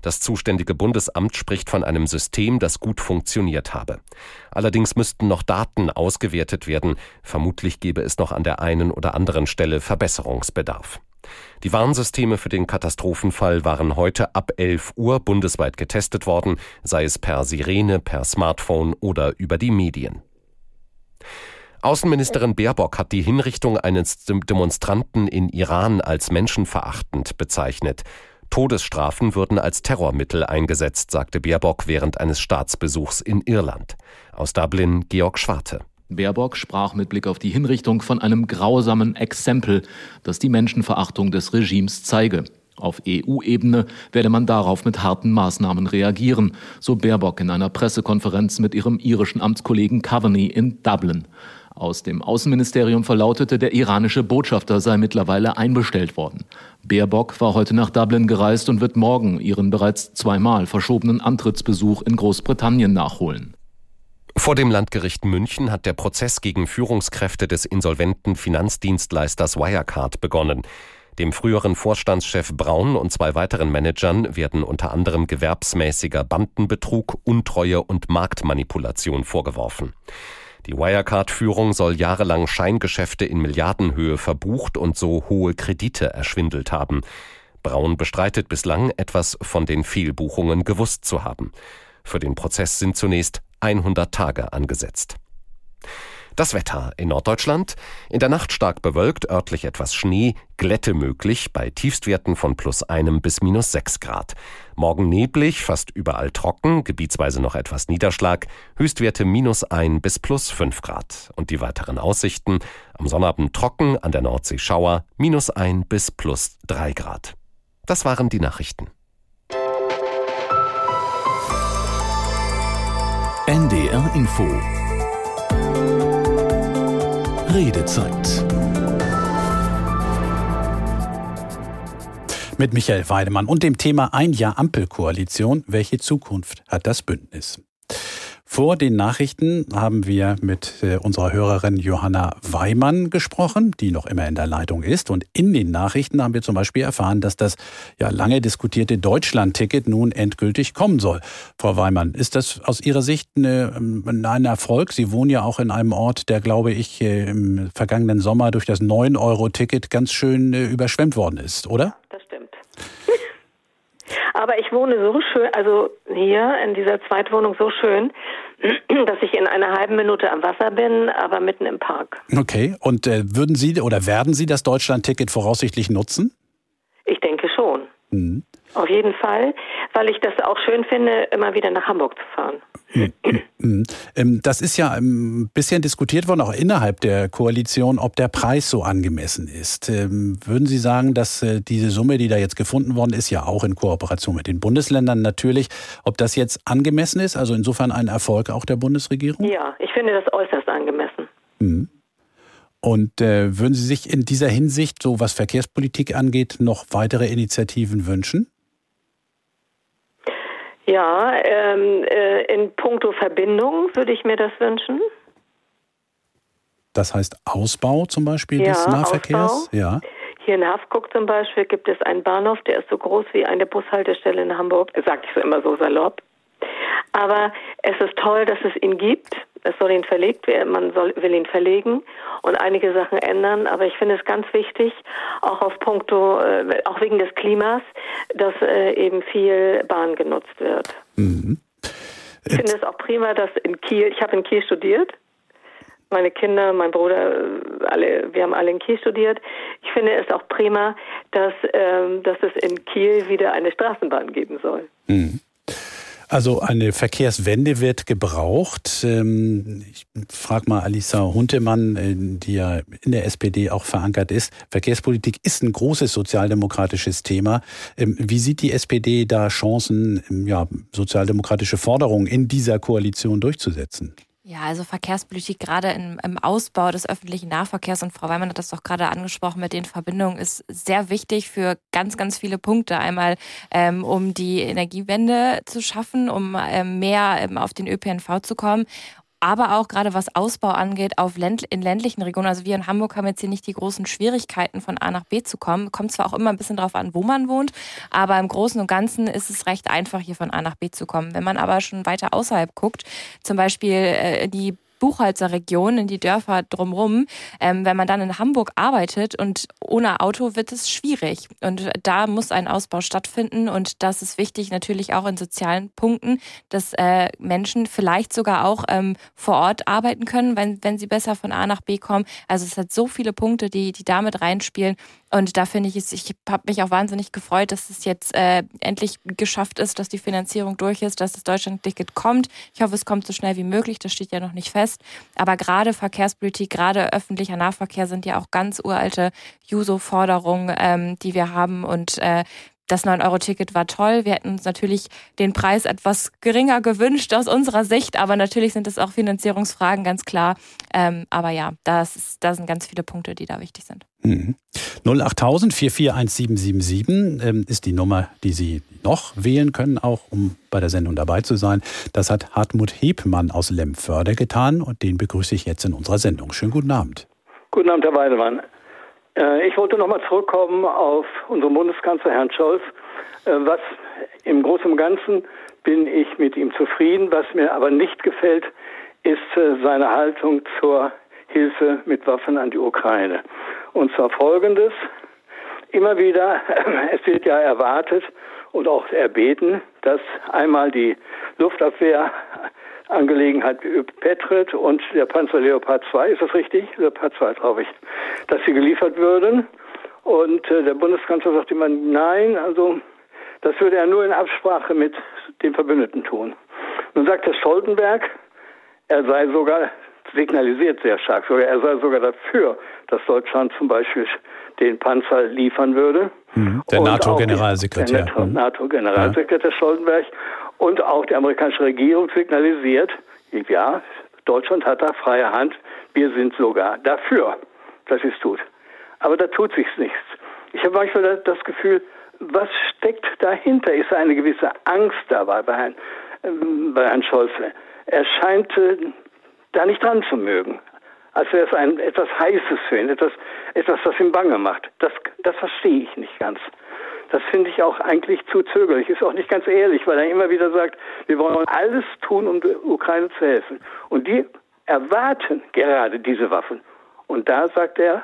Das zuständige Bundesamt spricht von einem System, das gut funktioniert habe. Allerdings müssten noch Daten ausgewertet werden. Vermutlich gäbe es noch an der einen oder anderen Stelle Verbesserungsbedarf. Die Warnsysteme für den Katastrophenfall waren heute ab 11 Uhr bundesweit getestet worden, sei es per Sirene, per Smartphone oder über die Medien. Außenministerin Baerbock hat die Hinrichtung eines Demonstranten in Iran als menschenverachtend bezeichnet. Todesstrafen würden als Terrormittel eingesetzt, sagte Baerbock während eines Staatsbesuchs in Irland. Aus Dublin Georg Schwarte. Baerbock sprach mit Blick auf die Hinrichtung von einem grausamen Exempel, das die Menschenverachtung des Regimes zeige. Auf EU-Ebene werde man darauf mit harten Maßnahmen reagieren, so Baerbock in einer Pressekonferenz mit ihrem irischen Amtskollegen Coveney in Dublin. Aus dem Außenministerium verlautete, der iranische Botschafter sei mittlerweile einbestellt worden. Baerbock war heute nach Dublin gereist und wird morgen ihren bereits zweimal verschobenen Antrittsbesuch in Großbritannien nachholen. Vor dem Landgericht München hat der Prozess gegen Führungskräfte des insolventen Finanzdienstleisters Wirecard begonnen. Dem früheren Vorstandschef Braun und zwei weiteren Managern werden unter anderem gewerbsmäßiger Bandenbetrug, Untreue und Marktmanipulation vorgeworfen. Die Wirecard-Führung soll jahrelang Scheingeschäfte in Milliardenhöhe verbucht und so hohe Kredite erschwindelt haben. Braun bestreitet bislang, etwas von den Fehlbuchungen gewusst zu haben. Für den Prozess sind zunächst 100 Tage angesetzt. Das Wetter in Norddeutschland. In der Nacht stark bewölkt, örtlich etwas Schnee, Glätte möglich bei Tiefstwerten von plus einem bis minus sechs Grad. Morgen neblig, fast überall trocken, gebietsweise noch etwas Niederschlag, Höchstwerte minus ein bis plus fünf Grad. Und die weiteren Aussichten. Am Sonnabend trocken, an der Nordsee Schauer, minus ein bis plus drei Grad. Das waren die Nachrichten. NDR Info Redezeit. Mit Michael Weidemann und dem Thema Ein Jahr Ampelkoalition. Welche Zukunft hat das Bündnis? Vor den Nachrichten haben wir mit äh, unserer Hörerin Johanna Weimann gesprochen, die noch immer in der Leitung ist. Und in den Nachrichten haben wir zum Beispiel erfahren, dass das ja lange diskutierte Deutschland-Ticket nun endgültig kommen soll. Frau Weimann, ist das aus Ihrer Sicht eine, ähm, ein Erfolg? Sie wohnen ja auch in einem Ort, der, glaube ich, äh, im vergangenen Sommer durch das 9-Euro-Ticket ganz schön äh, überschwemmt worden ist, oder? Aber ich wohne so schön, also hier in dieser Zweitwohnung so schön, dass ich in einer halben Minute am Wasser bin, aber mitten im Park. Okay, und äh, würden Sie oder werden Sie das Deutschland-Ticket voraussichtlich nutzen? Ich denke schon. Mhm. Auf jeden Fall, weil ich das auch schön finde, immer wieder nach Hamburg zu fahren. Mhm. Ähm, das ist ja ein ähm, bisschen diskutiert worden, auch innerhalb der Koalition, ob der Preis so angemessen ist. Ähm, würden Sie sagen, dass äh, diese Summe, die da jetzt gefunden worden ist, ja auch in Kooperation mit den Bundesländern natürlich, ob das jetzt angemessen ist, also insofern ein Erfolg auch der Bundesregierung? Ja, ich finde das äußerst angemessen. Mhm. Und äh, würden Sie sich in dieser Hinsicht, so was Verkehrspolitik angeht, noch weitere Initiativen wünschen? Ja, ähm, äh, in puncto Verbindung würde ich mir das wünschen. Das heißt Ausbau zum Beispiel ja, des Nahverkehrs? Ausbau. Ja. Hier in Hafguck zum Beispiel gibt es einen Bahnhof, der ist so groß wie eine Bushaltestelle in Hamburg. Sage ich so immer so salopp. Aber es ist toll, dass es ihn gibt. Es soll ihn verlegt werden, man soll, will ihn verlegen und einige Sachen ändern. Aber ich finde es ganz wichtig, auch auf Punkto, äh, auch wegen des Klimas, dass äh, eben viel Bahn genutzt wird. Mhm. Ich finde es auch prima, dass in Kiel, ich habe in Kiel studiert, meine Kinder, mein Bruder, alle, wir haben alle in Kiel studiert. Ich finde es auch prima, dass, ähm, dass es in Kiel wieder eine Straßenbahn geben soll. Mhm. Also eine Verkehrswende wird gebraucht. Ähm, ich frage mal Alisa Huntemann, äh, die ja in der SPD auch verankert ist. Verkehrspolitik ist ein großes sozialdemokratisches Thema. Ähm, wie sieht die SPD da Chancen, ähm, ja, sozialdemokratische Forderungen in dieser Koalition durchzusetzen? Ja, also Verkehrspolitik gerade im, im, Ausbau des öffentlichen Nahverkehrs und Frau Weimann hat das doch gerade angesprochen mit den Verbindungen ist sehr wichtig für ganz, ganz viele Punkte. Einmal ähm, um die Energiewende zu schaffen, um ähm, mehr ähm, auf den ÖPNV zu kommen aber auch gerade was Ausbau angeht auf Länd in ländlichen Regionen. Also wir in Hamburg haben jetzt hier nicht die großen Schwierigkeiten von A nach B zu kommen. Kommt zwar auch immer ein bisschen drauf an, wo man wohnt, aber im Großen und Ganzen ist es recht einfach, hier von A nach B zu kommen. Wenn man aber schon weiter außerhalb guckt, zum Beispiel äh, die Buchholzerregion, in die Dörfer drumherum. Ähm, wenn man dann in Hamburg arbeitet und ohne Auto wird es schwierig. Und da muss ein Ausbau stattfinden. Und das ist wichtig natürlich auch in sozialen Punkten, dass äh, Menschen vielleicht sogar auch ähm, vor Ort arbeiten können, wenn, wenn sie besser von A nach B kommen. Also es hat so viele Punkte, die, die damit reinspielen. Und da finde ich es, ich habe mich auch wahnsinnig gefreut, dass es jetzt äh, endlich geschafft ist, dass die Finanzierung durch ist, dass das Deutschland-Ticket kommt. Ich hoffe, es kommt so schnell wie möglich. Das steht ja noch nicht fest. Aber gerade Verkehrspolitik, gerade öffentlicher Nahverkehr sind ja auch ganz uralte Juso-Forderungen, ähm, die wir haben. Und äh, das 9-Euro-Ticket war toll. Wir hätten uns natürlich den Preis etwas geringer gewünscht aus unserer Sicht, aber natürlich sind es auch Finanzierungsfragen, ganz klar. Ähm, aber ja, das ist, da sind ganz viele Punkte, die da wichtig sind. Mhm. 08000 441777 ähm, ist die Nummer, die Sie noch wählen können, auch um bei der Sendung dabei zu sein. Das hat Hartmut Hebmann aus Lemförde getan und den begrüße ich jetzt in unserer Sendung. Schönen guten Abend. Guten Abend, Herr Weidemann. Äh, ich wollte nochmal zurückkommen auf unseren Bundeskanzler Herrn Scholz. Äh, was im Großen und Ganzen bin ich mit ihm zufrieden. Was mir aber nicht gefällt, ist äh, seine Haltung zur Hilfe mit Waffen an die Ukraine. Und zwar folgendes. Immer wieder, es wird ja erwartet und auch erbeten, dass einmal die Luftabwehrangelegenheit Petrit und der Panzer Leopard 2, ist das richtig? Leopard 2, glaube ich, dass sie geliefert würden. Und äh, der Bundeskanzler sagt immer, nein, also das würde er nur in Absprache mit den Verbündeten tun. Nun sagt Herr Stoltenberg, er sei sogar signalisiert sehr stark, sogar er sei sogar dafür, dass Deutschland zum Beispiel den Panzer liefern würde. Mhm. Der NATO-Generalsekretär. Der NATO-Generalsekretär ja. Stoltenberg und auch die amerikanische Regierung signalisiert, ja, Deutschland hat da freie Hand, wir sind sogar dafür, dass es tut. Aber da tut sich nichts. Ich habe manchmal das Gefühl, was steckt dahinter? Ist eine gewisse Angst dabei bei Herrn, äh, bei Herrn Scholz? Er scheint äh, da nicht dran zu mögen. Als wäre es ein etwas Heißes für ihn, etwas, etwas, was ihm bange macht. Das, das verstehe ich nicht ganz. Das finde ich auch eigentlich zu zögerlich. Ist auch nicht ganz ehrlich, weil er immer wieder sagt, wir wollen alles tun, um der Ukraine zu helfen. Und die erwarten gerade diese Waffen. Und da sagt er,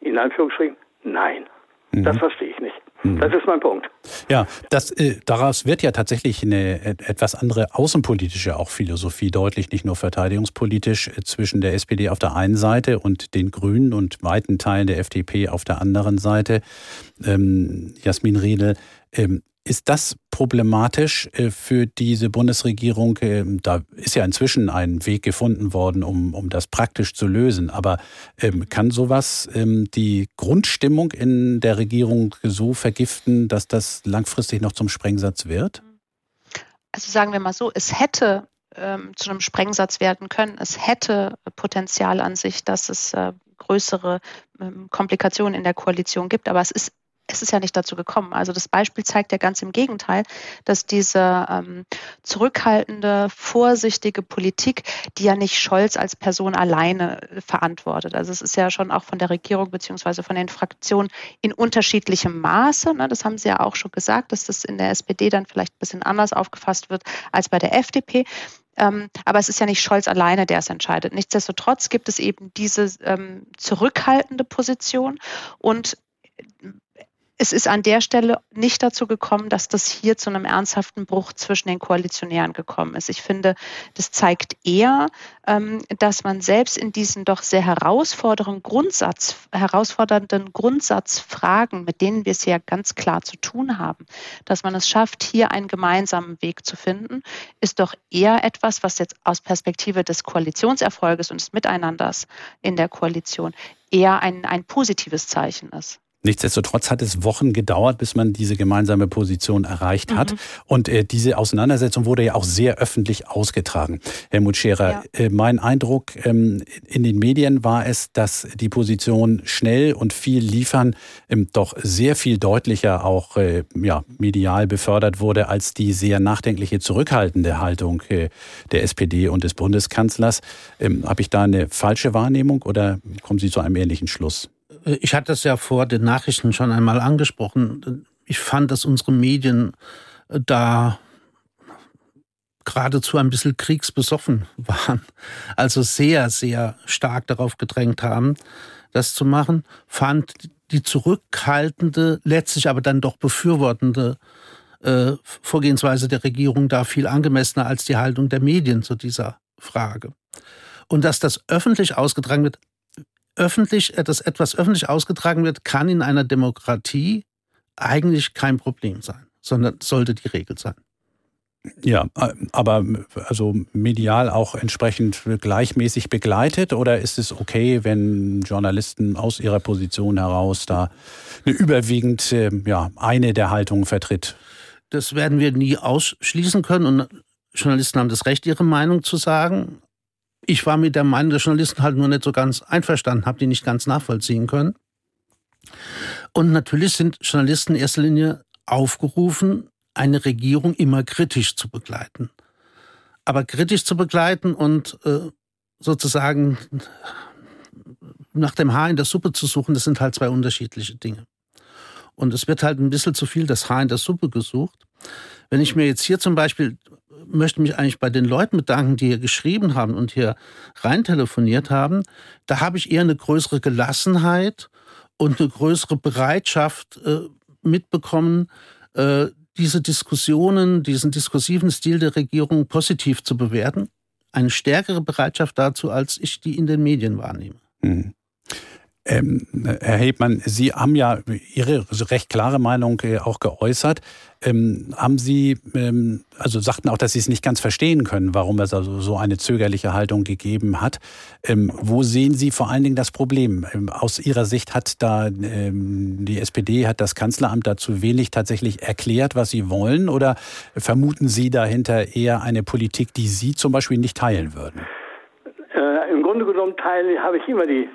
in Anführungsstrichen, nein. Mhm. Das verstehe ich nicht. Mhm. Das ist mein Punkt. Ja, das, äh, daraus wird ja tatsächlich eine etwas andere außenpolitische auch Philosophie deutlich, nicht nur verteidigungspolitisch äh, zwischen der SPD auf der einen Seite und den Grünen und weiten Teilen der FDP auf der anderen Seite. Ähm, Jasmin Riedel, ähm, ist das problematisch äh, für diese Bundesregierung? Ähm, da ist ja inzwischen ein Weg gefunden worden, um, um das praktisch zu lösen. Aber ähm, kann sowas ähm, die Grundstimmung in der Regierung so vergiften, dass das langfristig noch zum Sprengsatz wird? Also sagen wir mal so, es hätte ähm, zu einem Sprengsatz werden können. Es hätte Potenzial an sich, dass es äh, größere ähm, Komplikationen in der Koalition gibt. Aber es ist es ist ja nicht dazu gekommen. Also das Beispiel zeigt ja ganz im Gegenteil, dass diese ähm, zurückhaltende, vorsichtige Politik, die ja nicht Scholz als Person alleine verantwortet. Also es ist ja schon auch von der Regierung beziehungsweise von den Fraktionen in unterschiedlichem Maße. Ne, das haben Sie ja auch schon gesagt, dass das in der SPD dann vielleicht ein bisschen anders aufgefasst wird als bei der FDP. Ähm, aber es ist ja nicht Scholz alleine, der es entscheidet. Nichtsdestotrotz gibt es eben diese ähm, zurückhaltende Position und es ist an der Stelle nicht dazu gekommen, dass das hier zu einem ernsthaften Bruch zwischen den Koalitionären gekommen ist. Ich finde, das zeigt eher, ähm, dass man selbst in diesen doch sehr herausfordernden Grundsatz, herausfordernden Grundsatzfragen, mit denen wir es ja ganz klar zu tun haben, dass man es schafft, hier einen gemeinsamen Weg zu finden, ist doch eher etwas, was jetzt aus Perspektive des Koalitionserfolges und des Miteinanders in der Koalition eher ein, ein positives Zeichen ist. Nichtsdestotrotz hat es Wochen gedauert, bis man diese gemeinsame Position erreicht hat. Mhm. Und äh, diese Auseinandersetzung wurde ja auch sehr öffentlich ausgetragen. Helmut Scherer, ja. äh, mein Eindruck ähm, in den Medien war es, dass die Position schnell und viel liefern ähm, doch sehr viel deutlicher auch äh, ja, medial befördert wurde als die sehr nachdenkliche, zurückhaltende Haltung äh, der SPD und des Bundeskanzlers. Ähm, Habe ich da eine falsche Wahrnehmung oder kommen Sie zu einem ähnlichen Schluss? Ich hatte es ja vor den Nachrichten schon einmal angesprochen. Ich fand, dass unsere Medien äh, da geradezu ein bisschen kriegsbesoffen waren. Also sehr, sehr stark darauf gedrängt haben, das zu machen. Fand die zurückhaltende, letztlich aber dann doch befürwortende äh, Vorgehensweise der Regierung da viel angemessener als die Haltung der Medien zu dieser Frage. Und dass das öffentlich ausgetragen wird, öffentlich, äh, dass etwas öffentlich ausgetragen wird, kann in einer Demokratie eigentlich kein Problem sein, sondern sollte die Regel sein. Ja, äh, aber also medial auch entsprechend gleichmäßig begleitet oder ist es okay, wenn Journalisten aus ihrer Position heraus da eine überwiegend ähm, ja, eine der Haltungen vertritt? Das werden wir nie ausschließen können und Journalisten haben das Recht, ihre Meinung zu sagen. Ich war mit der Meinung der Journalisten halt nur nicht so ganz einverstanden, habe die nicht ganz nachvollziehen können. Und natürlich sind Journalisten in erster Linie aufgerufen, eine Regierung immer kritisch zu begleiten. Aber kritisch zu begleiten und äh, sozusagen nach dem Haar in der Suppe zu suchen, das sind halt zwei unterschiedliche Dinge. Und es wird halt ein bisschen zu viel das Haar in der Suppe gesucht. Wenn ich mir jetzt hier zum Beispiel möchte mich eigentlich bei den Leuten bedanken, die hier geschrieben haben und hier rein telefoniert haben. Da habe ich eher eine größere Gelassenheit und eine größere Bereitschaft äh, mitbekommen, äh, diese Diskussionen, diesen diskursiven Stil der Regierung positiv zu bewerten. Eine stärkere Bereitschaft dazu, als ich die in den Medien wahrnehme. Mhm. Ähm, Herr Hebmann, Sie haben ja Ihre recht klare Meinung äh, auch geäußert. Ähm, haben Sie, ähm, also sagten auch, dass Sie es nicht ganz verstehen können, warum es also so eine zögerliche Haltung gegeben hat. Ähm, wo sehen Sie vor allen Dingen das Problem? Ähm, aus Ihrer Sicht hat da ähm, die SPD, hat das Kanzleramt dazu wenig tatsächlich erklärt, was Sie wollen? Oder vermuten Sie dahinter eher eine Politik, die Sie zum Beispiel nicht teilen würden? Äh, Grunde teile, habe ich immer die,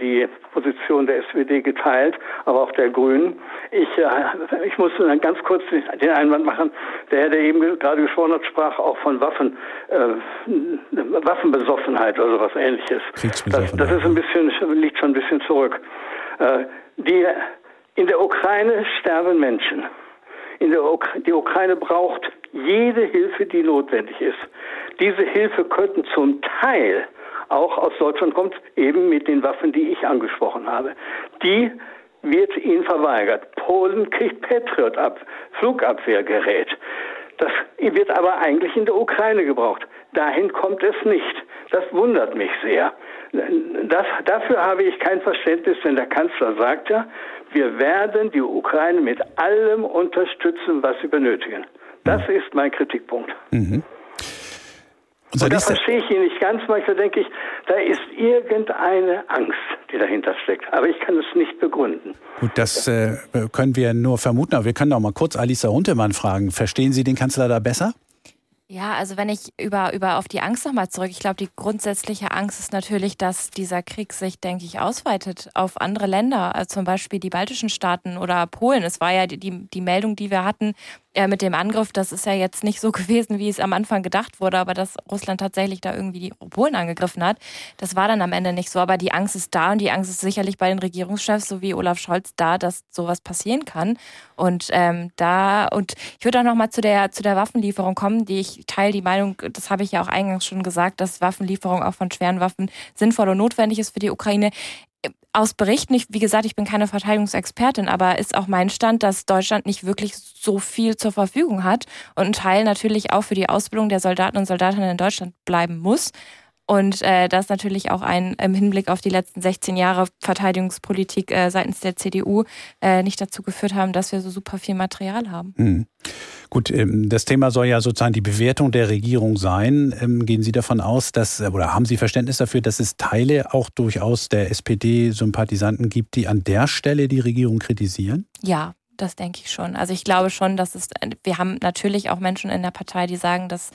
die Position der SPD geteilt, aber auch der Grünen. Ich, äh, ich muss dann ganz kurz den Einwand machen. Der Herr, der eben gerade gesprochen hat, sprach auch von Waffen, äh, Waffenbesoffenheit oder sowas ähnliches. Das, das ist ein bisschen, liegt schon ein bisschen zurück. Äh, die, in der Ukraine sterben Menschen. In der Uk die Ukraine braucht jede Hilfe, die notwendig ist. Diese Hilfe könnten zum Teil auch aus Deutschland kommt, eben mit den Waffen, die ich angesprochen habe. Die wird ihnen verweigert. Polen kriegt Patriot ab, Flugabwehrgerät. Das wird aber eigentlich in der Ukraine gebraucht. Dahin kommt es nicht. Das wundert mich sehr. Das, dafür habe ich kein Verständnis, denn der Kanzler sagt ja, wir werden die Ukraine mit allem unterstützen, was sie benötigen. Das ist mein Kritikpunkt. Mhm. Und, und da verstehe ich ihn nicht ganz. Manchmal denke ich, da ist irgendeine Angst, die dahinter steckt. Aber ich kann es nicht begründen. Gut, das äh, können wir nur vermuten. Aber wir können auch mal kurz Alisa Huntemann fragen. Verstehen Sie den Kanzler da besser? Ja, also wenn ich über, über auf die Angst nochmal zurück, ich glaube, die grundsätzliche Angst ist natürlich, dass dieser Krieg sich, denke ich, ausweitet auf andere Länder, also zum Beispiel die baltischen Staaten oder Polen. Es war ja die, die, die Meldung, die wir hatten, äh, mit dem Angriff, das ist ja jetzt nicht so gewesen, wie es am Anfang gedacht wurde, aber dass Russland tatsächlich da irgendwie die Polen angegriffen hat, das war dann am Ende nicht so. Aber die Angst ist da und die Angst ist sicherlich bei den Regierungschefs, so wie Olaf Scholz, da, dass sowas passieren kann. Und ähm, da, und ich würde auch nochmal zu der, zu der Waffenlieferung kommen, die ich teile die Meinung, das habe ich ja auch eingangs schon gesagt, dass Waffenlieferung auch von schweren Waffen sinnvoll und notwendig ist für die Ukraine aus Berichten, ich, wie gesagt, ich bin keine Verteidigungsexpertin, aber ist auch mein Stand, dass Deutschland nicht wirklich so viel zur Verfügung hat und ein Teil natürlich auch für die Ausbildung der Soldaten und Soldatinnen in Deutschland bleiben muss. Und äh, das natürlich auch ein im Hinblick auf die letzten 16 Jahre Verteidigungspolitik äh, seitens der CDU äh, nicht dazu geführt haben, dass wir so super viel Material haben. Hm. Gut, ähm, das Thema soll ja sozusagen die Bewertung der Regierung sein. Ähm, gehen Sie davon aus, dass oder haben Sie Verständnis dafür, dass es Teile auch durchaus der SPD-Sympathisanten gibt, die an der Stelle die Regierung kritisieren? Ja, das denke ich schon. Also ich glaube schon, dass es, wir haben natürlich auch Menschen in der Partei, die sagen, dass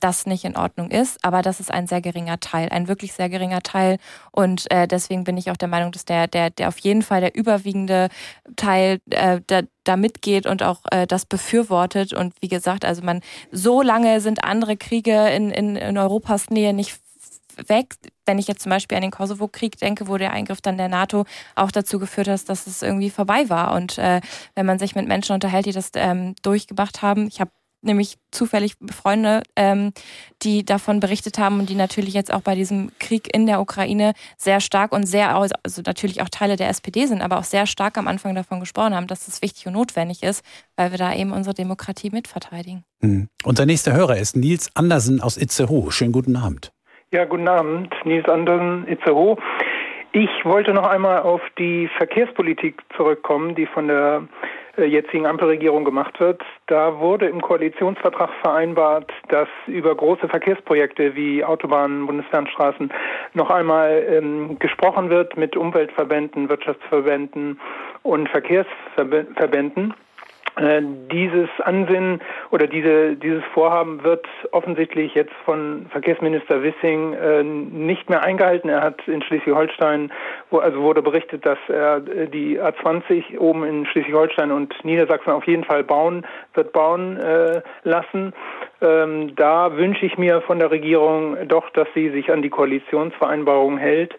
das nicht in Ordnung ist, aber das ist ein sehr geringer Teil, ein wirklich sehr geringer Teil. Und äh, deswegen bin ich auch der Meinung, dass der, der, der auf jeden Fall der überwiegende Teil äh, da, da mitgeht und auch äh, das befürwortet. Und wie gesagt, also man, so lange sind andere Kriege in, in, in Europas Nähe nicht weg. Wenn ich jetzt zum Beispiel an den Kosovo-Krieg denke, wo der Eingriff dann der NATO auch dazu geführt hat, dass es irgendwie vorbei war. Und äh, wenn man sich mit Menschen unterhält, die das ähm, durchgemacht haben, ich habe nämlich zufällig Freunde, ähm, die davon berichtet haben und die natürlich jetzt auch bei diesem Krieg in der Ukraine sehr stark und sehr, also natürlich auch Teile der SPD sind, aber auch sehr stark am Anfang davon gesprochen haben, dass das wichtig und notwendig ist, weil wir da eben unsere Demokratie mitverteidigen. Mhm. Unser nächster Hörer ist Nils Andersen aus Itzehoe. Schönen guten Abend. Ja, guten Abend. Nils Andersen, Itzehoe. Ich wollte noch einmal auf die Verkehrspolitik zurückkommen, die von der jetzigen Ampelregierung gemacht wird. Da wurde im Koalitionsvertrag vereinbart, dass über große Verkehrsprojekte wie Autobahnen, Bundeslandstraßen noch einmal ähm, gesprochen wird mit Umweltverbänden, Wirtschaftsverbänden und Verkehrsverbänden. Äh, dieses Ansinnen oder diese, dieses Vorhaben wird offensichtlich jetzt von Verkehrsminister Wissing äh, nicht mehr eingehalten. Er hat in Schleswig-Holstein, also wurde berichtet, dass er äh, die A20 oben in Schleswig-Holstein und Niedersachsen auf jeden Fall bauen, wird bauen äh, lassen. Ähm, da wünsche ich mir von der Regierung doch, dass sie sich an die Koalitionsvereinbarung hält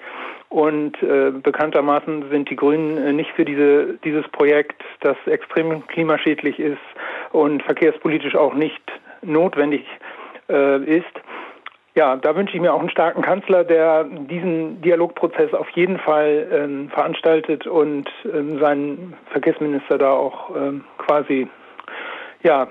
Und äh, bekanntermaßen sind die Grünen äh, nicht für diese, dieses Projekt, das extrem klimaschädlich ist und verkehrspolitisch auch nicht notwendig äh, ist. Ja, da wünsche ich mir auch einen starken Kanzler, der diesen Dialogprozess auf jeden Fall ähm, veranstaltet und ähm, seinen Verkehrsminister da auch ähm, quasi ja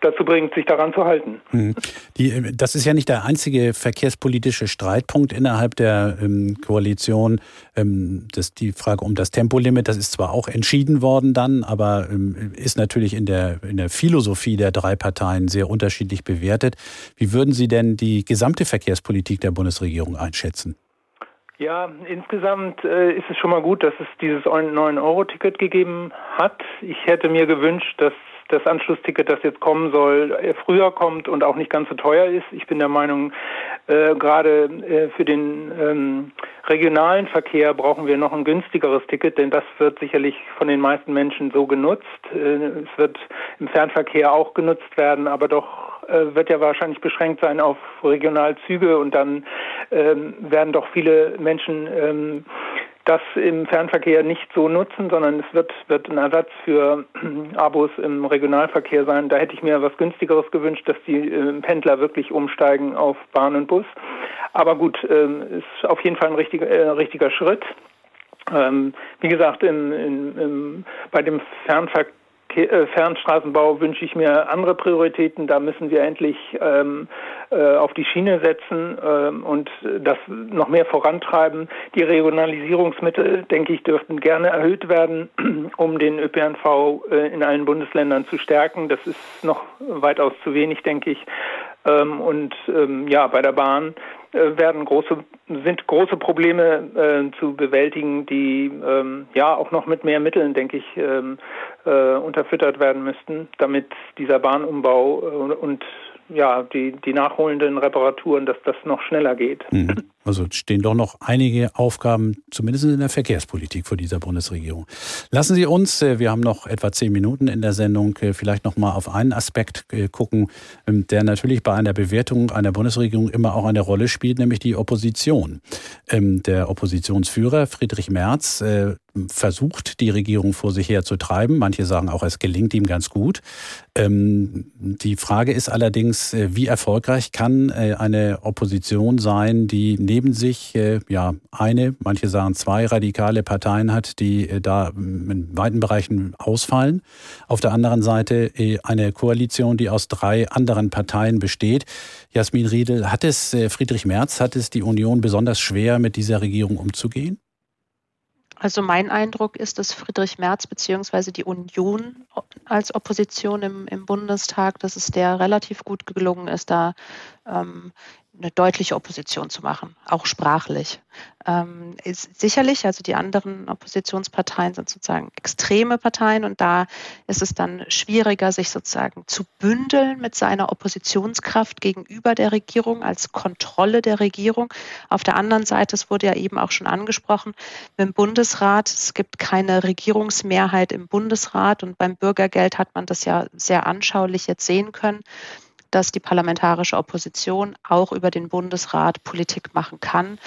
dazu bringt, sich daran zu halten. Mhm. Die, das ist ja nicht der einzige verkehrspolitische Streitpunkt innerhalb der ähm, Koalition. Ähm, das, die Frage um das Tempolimit, das ist zwar auch entschieden worden dann, aber ähm, ist natürlich in der, in der Philosophie der drei Parteien sehr unterschiedlich bewertet. Wie würden Sie denn die gesamte Verkehrspolitik der Bundesregierung einschätzen? Ja, insgesamt äh, ist es schon mal gut, dass es dieses 9-Euro-Ticket gegeben hat. Ich hätte mir gewünscht, dass das Anschlussticket, das jetzt kommen soll, äh, früher kommt und auch nicht ganz so teuer ist. Ich bin der Meinung, äh, gerade äh, für den ähm, regionalen Verkehr brauchen wir noch ein günstigeres Ticket, denn das wird sicherlich von den meisten Menschen so genutzt. Äh, es wird im Fernverkehr auch genutzt werden, aber doch äh, wird ja wahrscheinlich beschränkt sein auf Regionalzüge und dann ähm, werden doch viele Menschen ähm, das im Fernverkehr nicht so nutzen, sondern es wird, wird ein Ersatz für Abos im Regionalverkehr sein. Da hätte ich mir was günstigeres gewünscht, dass die äh, Pendler wirklich umsteigen auf Bahn und Bus. Aber gut, ähm, ist auf jeden Fall ein richtiger, äh, richtiger Schritt. Ähm, wie gesagt, in, in, in, bei dem Fernverkehr äh, Fernstraßenbau wünsche ich mir andere Prioritäten. Da müssen wir endlich ähm, äh, auf die Schiene setzen ähm, und das noch mehr vorantreiben. Die Regionalisierungsmittel, denke ich, dürften gerne erhöht werden, um den ÖPNV äh, in allen Bundesländern zu stärken. Das ist noch weitaus zu wenig, denke ich. Ähm, und ähm, ja, bei der Bahn äh, werden große, sind große Probleme äh, zu bewältigen, die ähm, ja auch noch mit mehr Mitteln, denke ich, ähm, äh, unterfüttert werden müssten, damit dieser Bahnumbau äh, und ja, die, die nachholenden Reparaturen, dass das noch schneller geht. Mhm. Also stehen doch noch einige Aufgaben, zumindest in der Verkehrspolitik vor dieser Bundesregierung. Lassen Sie uns, äh, wir haben noch etwa zehn Minuten in der Sendung, äh, vielleicht noch mal auf einen Aspekt äh, gucken, ähm, der natürlich bei einer Bewertung einer Bundesregierung immer auch eine Rolle spielt, nämlich die Opposition. Ähm, der Oppositionsführer Friedrich Merz versucht, die Regierung vor sich her zu treiben. Manche sagen auch, es gelingt ihm ganz gut. Ähm, die Frage ist allerdings, wie erfolgreich kann eine Opposition sein, die neben sich äh, ja eine, manche sagen zwei radikale Parteien hat, die äh, da in weiten Bereichen ausfallen. Auf der anderen Seite äh, eine Koalition, die aus drei anderen Parteien besteht. Jasmin Riedel, hat es Friedrich Merz, hat es die Union besonders schwer, mit dieser Regierung umzugehen? Also mein Eindruck ist, dass Friedrich Merz bzw. die Union als Opposition im, im, Bundestag, dass es der relativ gut gelungen ist, da ähm, eine deutliche Opposition zu machen, auch sprachlich. Ähm, ist sicherlich, also die anderen Oppositionsparteien sind sozusagen extreme Parteien und da ist es dann schwieriger, sich sozusagen zu bündeln mit seiner Oppositionskraft gegenüber der Regierung als Kontrolle der Regierung. Auf der anderen Seite, es wurde ja eben auch schon angesprochen, im Bundesrat, es gibt keine Regierungsmehrheit im Bundesrat und beim Bürgergeld hat man das ja sehr anschaulich jetzt sehen können dass die parlamentarische Opposition auch über den Bundesrat Politik machen kann.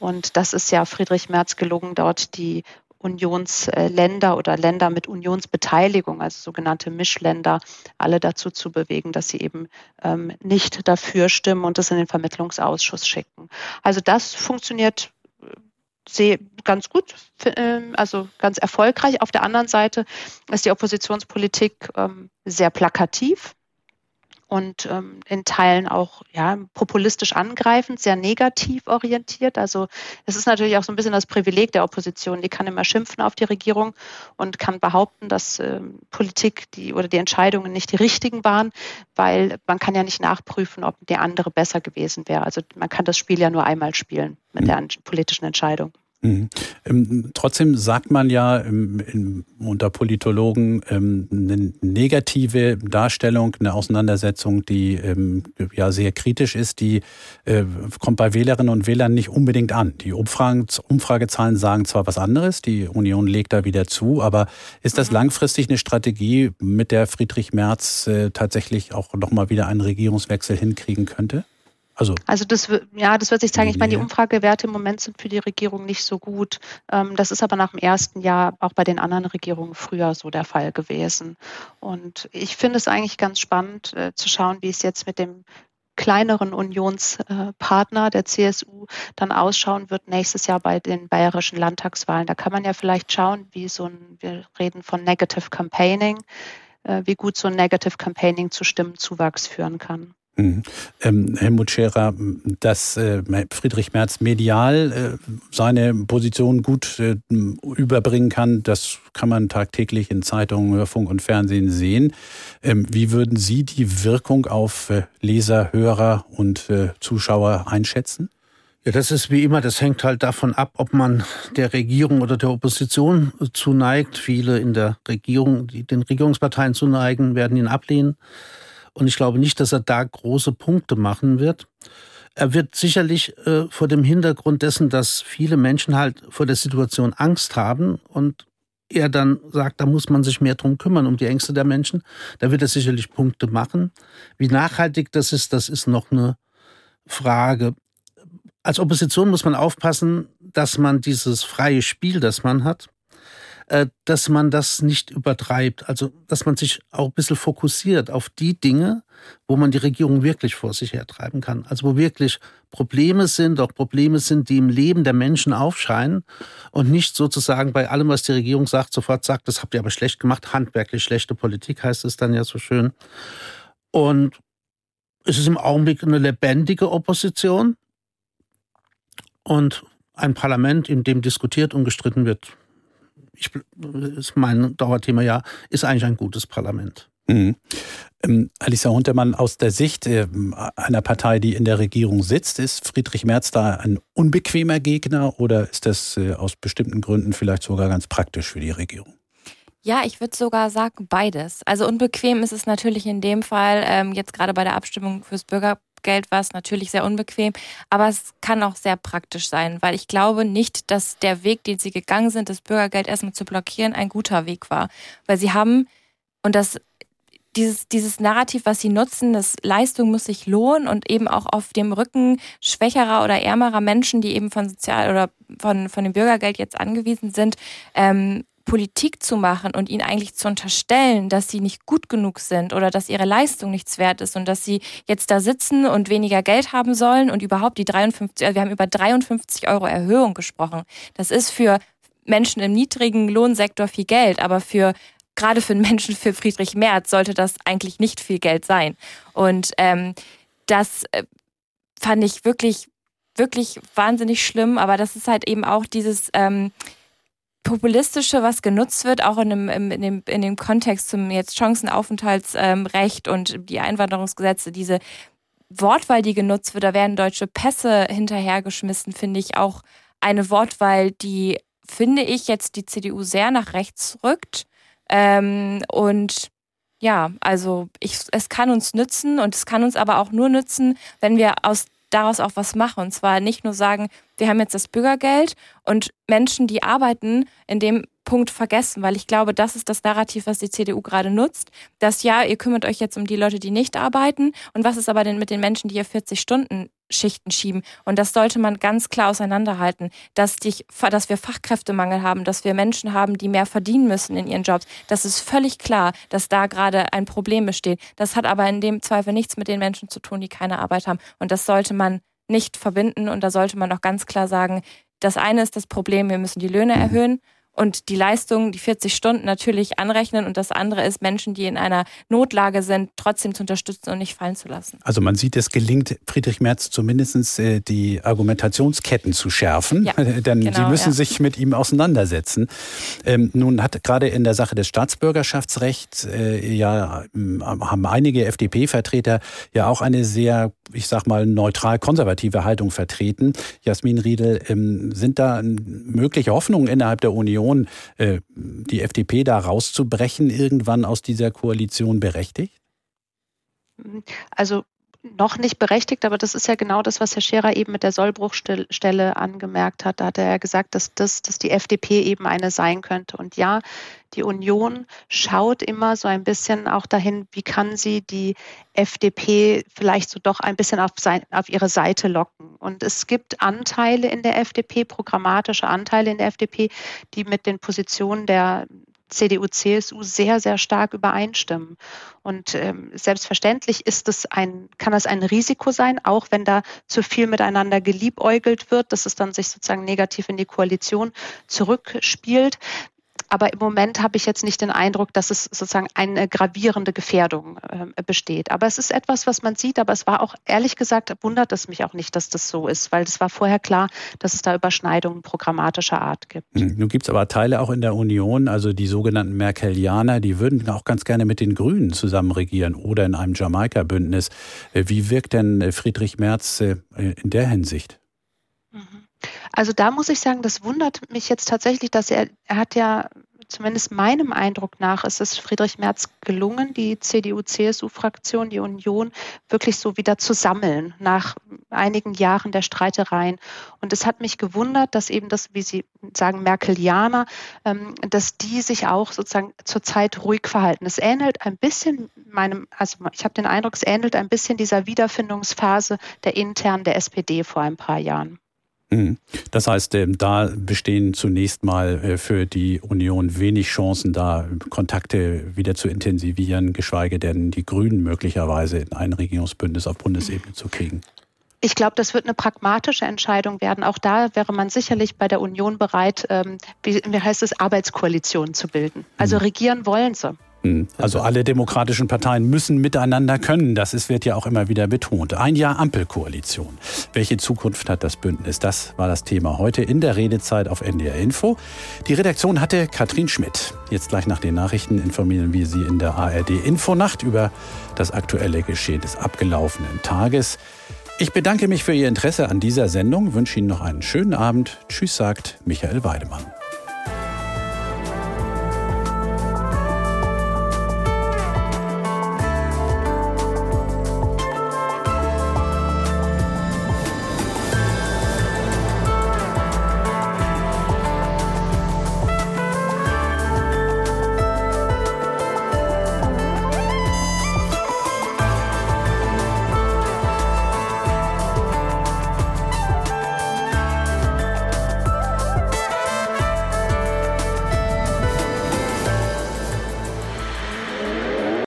Und das ist ja Friedrich Merz gelungen, dort die Unionsländer oder Länder mit Unionsbeteiligung, also sogenannte Mischländer, alle dazu zu bewegen, dass sie eben ähm, nicht dafür stimmen und das in den Vermittlungsausschuss schicken. Also das funktioniert äh, ganz gut, ähm, also ganz erfolgreich. Auf der anderen Seite ist die Oppositionspolitik ähm, sehr plakativ und ähm, in Teilen auch ja, populistisch angreifend, sehr negativ orientiert. Also es ist natürlich auch so ein bisschen das Privileg der Opposition. Die kann immer schimpfen auf die Regierung und kann behaupten, dass äh, Politik die oder die Entscheidungen nicht die richtigen waren, weil man kann ja nicht nachprüfen, ob der andere besser gewesen wäre. Also man kann das Spiel ja nur einmal spielen mit der politischen Entscheidung. Mhm. Ähm, trotzdem sagt man ja unter Politologen ähm, eine negative Darstellung, eine Auseinandersetzung, die ähm, ja sehr kritisch ist, die äh, kommt bei Wählerinnen und Wählern nicht unbedingt an. Die Umfragen, Umfragezahlen sagen zwar was anderes, die Union legt da wieder zu, aber ist das mhm. langfristig eine Strategie, mit der Friedrich Merz äh, tatsächlich auch nochmal wieder einen Regierungswechsel hinkriegen könnte? Also, also das, ja, das wird sich zeigen. Ich meine, die Umfragewerte im Moment sind für die Regierung nicht so gut. Ähm, das ist aber nach dem ersten Jahr auch bei den anderen Regierungen früher so der Fall gewesen. Und ich finde es eigentlich ganz spannend äh, zu schauen, wie es jetzt mit dem kleineren Unionspartner der CSU dann ausschauen wird nächstes Jahr bei den bayerischen Landtagswahlen. Da kann man ja vielleicht schauen, wie so ein, wir reden von Negative Campaigning, äh, wie gut so ein Negative Campaigning zu Stimmenzuwachs führen kann. Mhm. Ähm, Helmut Scherer, dass äh, Friedrich Merz medial äh, seine Position gut äh, überbringen kann, das kann man tagtäglich in Zeitungen, Hörfunk und Fernsehen sehen. Ähm, wie würden Sie die Wirkung auf äh, Leser, Hörer und äh, Zuschauer einschätzen? Ja, das ist wie immer, das hängt halt davon ab, ob man der Regierung oder der Opposition zuneigt. Viele in der Regierung, die den Regierungsparteien zuneigen, werden ihn ablehnen. Und ich glaube nicht, dass er da große Punkte machen wird. Er wird sicherlich äh, vor dem Hintergrund dessen, dass viele Menschen halt vor der Situation Angst haben und er dann sagt, da muss man sich mehr drum kümmern, um die Ängste der Menschen. Da wird er sicherlich Punkte machen. Wie nachhaltig das ist, das ist noch eine Frage. Als Opposition muss man aufpassen, dass man dieses freie Spiel, das man hat, dass man das nicht übertreibt. Also, dass man sich auch ein bisschen fokussiert auf die Dinge, wo man die Regierung wirklich vor sich hertreiben kann. Also, wo wirklich Probleme sind, auch Probleme sind, die im Leben der Menschen aufscheinen und nicht sozusagen bei allem, was die Regierung sagt, sofort sagt, das habt ihr aber schlecht gemacht, handwerklich schlechte Politik heißt es dann ja so schön. Und es ist im Augenblick eine lebendige Opposition und ein Parlament, in dem diskutiert und gestritten wird, ich, ist mein Dauerthema ja, ist eigentlich ein gutes Parlament. Mhm. Ähm, Alisa Huntermann, aus der Sicht äh, einer Partei, die in der Regierung sitzt, ist Friedrich Merz da ein unbequemer Gegner oder ist das äh, aus bestimmten Gründen vielleicht sogar ganz praktisch für die Regierung? Ja, ich würde sogar sagen beides. Also unbequem ist es natürlich in dem Fall, ähm, jetzt gerade bei der Abstimmung fürs Bürger, Geld war es natürlich sehr unbequem, aber es kann auch sehr praktisch sein, weil ich glaube nicht, dass der Weg, den sie gegangen sind, das Bürgergeld erstmal zu blockieren, ein guter Weg war. Weil sie haben, und das dieses, dieses Narrativ, was sie nutzen, dass Leistung muss sich lohnen und eben auch auf dem Rücken schwächerer oder ärmerer Menschen, die eben von Sozial- oder von, von dem Bürgergeld jetzt angewiesen sind, ähm, Politik zu machen und ihnen eigentlich zu unterstellen, dass sie nicht gut genug sind oder dass ihre Leistung nichts wert ist und dass sie jetzt da sitzen und weniger Geld haben sollen und überhaupt die 53, also wir haben über 53 Euro Erhöhung gesprochen. Das ist für Menschen im niedrigen Lohnsektor viel Geld, aber für gerade für Menschen für Friedrich Merz sollte das eigentlich nicht viel Geld sein. Und ähm, das äh, fand ich wirklich, wirklich wahnsinnig schlimm, aber das ist halt eben auch dieses ähm, Populistische, was genutzt wird, auch in dem, in dem, in dem Kontext zum jetzt Chancenaufenthaltsrecht und die Einwanderungsgesetze, diese Wortwahl, die genutzt wird, da werden deutsche Pässe hinterhergeschmissen, finde ich auch eine Wortwahl, die, finde ich, jetzt die CDU sehr nach rechts rückt. Ähm, und ja, also ich, es kann uns nützen und es kann uns aber auch nur nützen, wenn wir aus daraus auch was machen. Und zwar nicht nur sagen, wir haben jetzt das Bürgergeld und Menschen, die arbeiten, in dem Punkt vergessen, weil ich glaube, das ist das Narrativ, was die CDU gerade nutzt, dass ja, ihr kümmert euch jetzt um die Leute, die nicht arbeiten. Und was ist aber denn mit den Menschen, die ihr 40 Stunden Schichten schieben. Und das sollte man ganz klar auseinanderhalten, dass, die, dass wir Fachkräftemangel haben, dass wir Menschen haben, die mehr verdienen müssen in ihren Jobs. Das ist völlig klar, dass da gerade ein Problem besteht. Das hat aber in dem Zweifel nichts mit den Menschen zu tun, die keine Arbeit haben. Und das sollte man nicht verbinden. Und da sollte man auch ganz klar sagen, das eine ist das Problem, wir müssen die Löhne erhöhen und die Leistung, die 40 Stunden natürlich anrechnen. Und das andere ist, Menschen, die in einer Notlage sind, trotzdem zu unterstützen und nicht fallen zu lassen. Also man sieht, es gelingt Friedrich Merz zumindest äh, die Argumentationsketten zu schärfen, ja, denn genau, sie müssen ja. sich mit ihm auseinandersetzen. Ähm, nun hat gerade in der Sache des Staatsbürgerschaftsrechts äh, ja haben einige FDP-Vertreter ja auch eine sehr, ich sag mal, neutral konservative Haltung vertreten. Jasmin Riedel, ähm, sind da mögliche Hoffnungen innerhalb der Union? Union, äh, die FDP da rauszubrechen, irgendwann aus dieser Koalition berechtigt? Also noch nicht berechtigt, aber das ist ja genau das, was Herr Scherer eben mit der Sollbruchstelle angemerkt hat. Da hat er ja gesagt, dass das, dass die FDP eben eine sein könnte. Und ja, die Union schaut immer so ein bisschen auch dahin, wie kann sie die FDP vielleicht so doch ein bisschen auf, sein, auf ihre Seite locken. Und es gibt Anteile in der FDP, programmatische Anteile in der FDP, die mit den Positionen der CDU, CSU sehr, sehr stark übereinstimmen. Und ähm, selbstverständlich ist es ein, kann das ein Risiko sein, auch wenn da zu viel miteinander geliebäugelt wird, dass es dann sich sozusagen negativ in die Koalition zurückspielt. Aber im Moment habe ich jetzt nicht den Eindruck, dass es sozusagen eine gravierende Gefährdung äh, besteht. Aber es ist etwas, was man sieht. Aber es war auch, ehrlich gesagt, wundert es mich auch nicht, dass das so ist, weil es war vorher klar, dass es da Überschneidungen programmatischer Art gibt. Hm, nun gibt es aber Teile auch in der Union, also die sogenannten Merkelianer, die würden auch ganz gerne mit den Grünen zusammen regieren oder in einem Jamaika-Bündnis. Wie wirkt denn äh, Friedrich Merz äh, in der Hinsicht? Also da muss ich sagen, das wundert mich jetzt tatsächlich, dass er, er hat ja zumindest meinem Eindruck nach ist es Friedrich Merz gelungen, die CDU-CSU-Fraktion, die Union wirklich so wieder zu sammeln nach einigen Jahren der Streitereien. Und es hat mich gewundert, dass eben das, wie Sie sagen, Merkelianer, ähm, dass die sich auch sozusagen zurzeit ruhig verhalten. Es ähnelt ein bisschen meinem, also ich habe den Eindruck, es ähnelt ein bisschen dieser Wiederfindungsphase der internen der SPD vor ein paar Jahren. Mhm. Das heißt, ähm, da bestehen zunächst mal äh, für die Union wenig Chancen, da Kontakte wieder zu intensivieren, geschweige denn die Grünen möglicherweise in ein Regierungsbündnis auf Bundesebene zu kriegen. Ich glaube, das wird eine pragmatische Entscheidung werden. Auch da wäre man sicherlich bei der Union bereit, ähm, wie, heißt es, Arbeitskoalitionen zu bilden. Also mhm. regieren wollen sie. Hm. Also alle demokratischen Parteien müssen miteinander können. Das ist, wird ja auch immer wieder betont. Ein Jahr Ampelkoalition. Welche Zukunft hat das Bündnis? Das war das Thema heute in der Redezeit auf NDR Info. Die Redaktion hatte Katrin Schmidt. Jetzt gleich nach den Nachrichten informieren wir Sie in der ARD Infonacht über das aktuelle Geschehen des abgelaufenen Tages. Ich bedanke mich für Ihr Interesse an dieser Sendung, wünsche Ihnen noch einen schönen Abend. Tschüss, sagt Michael Weidemann.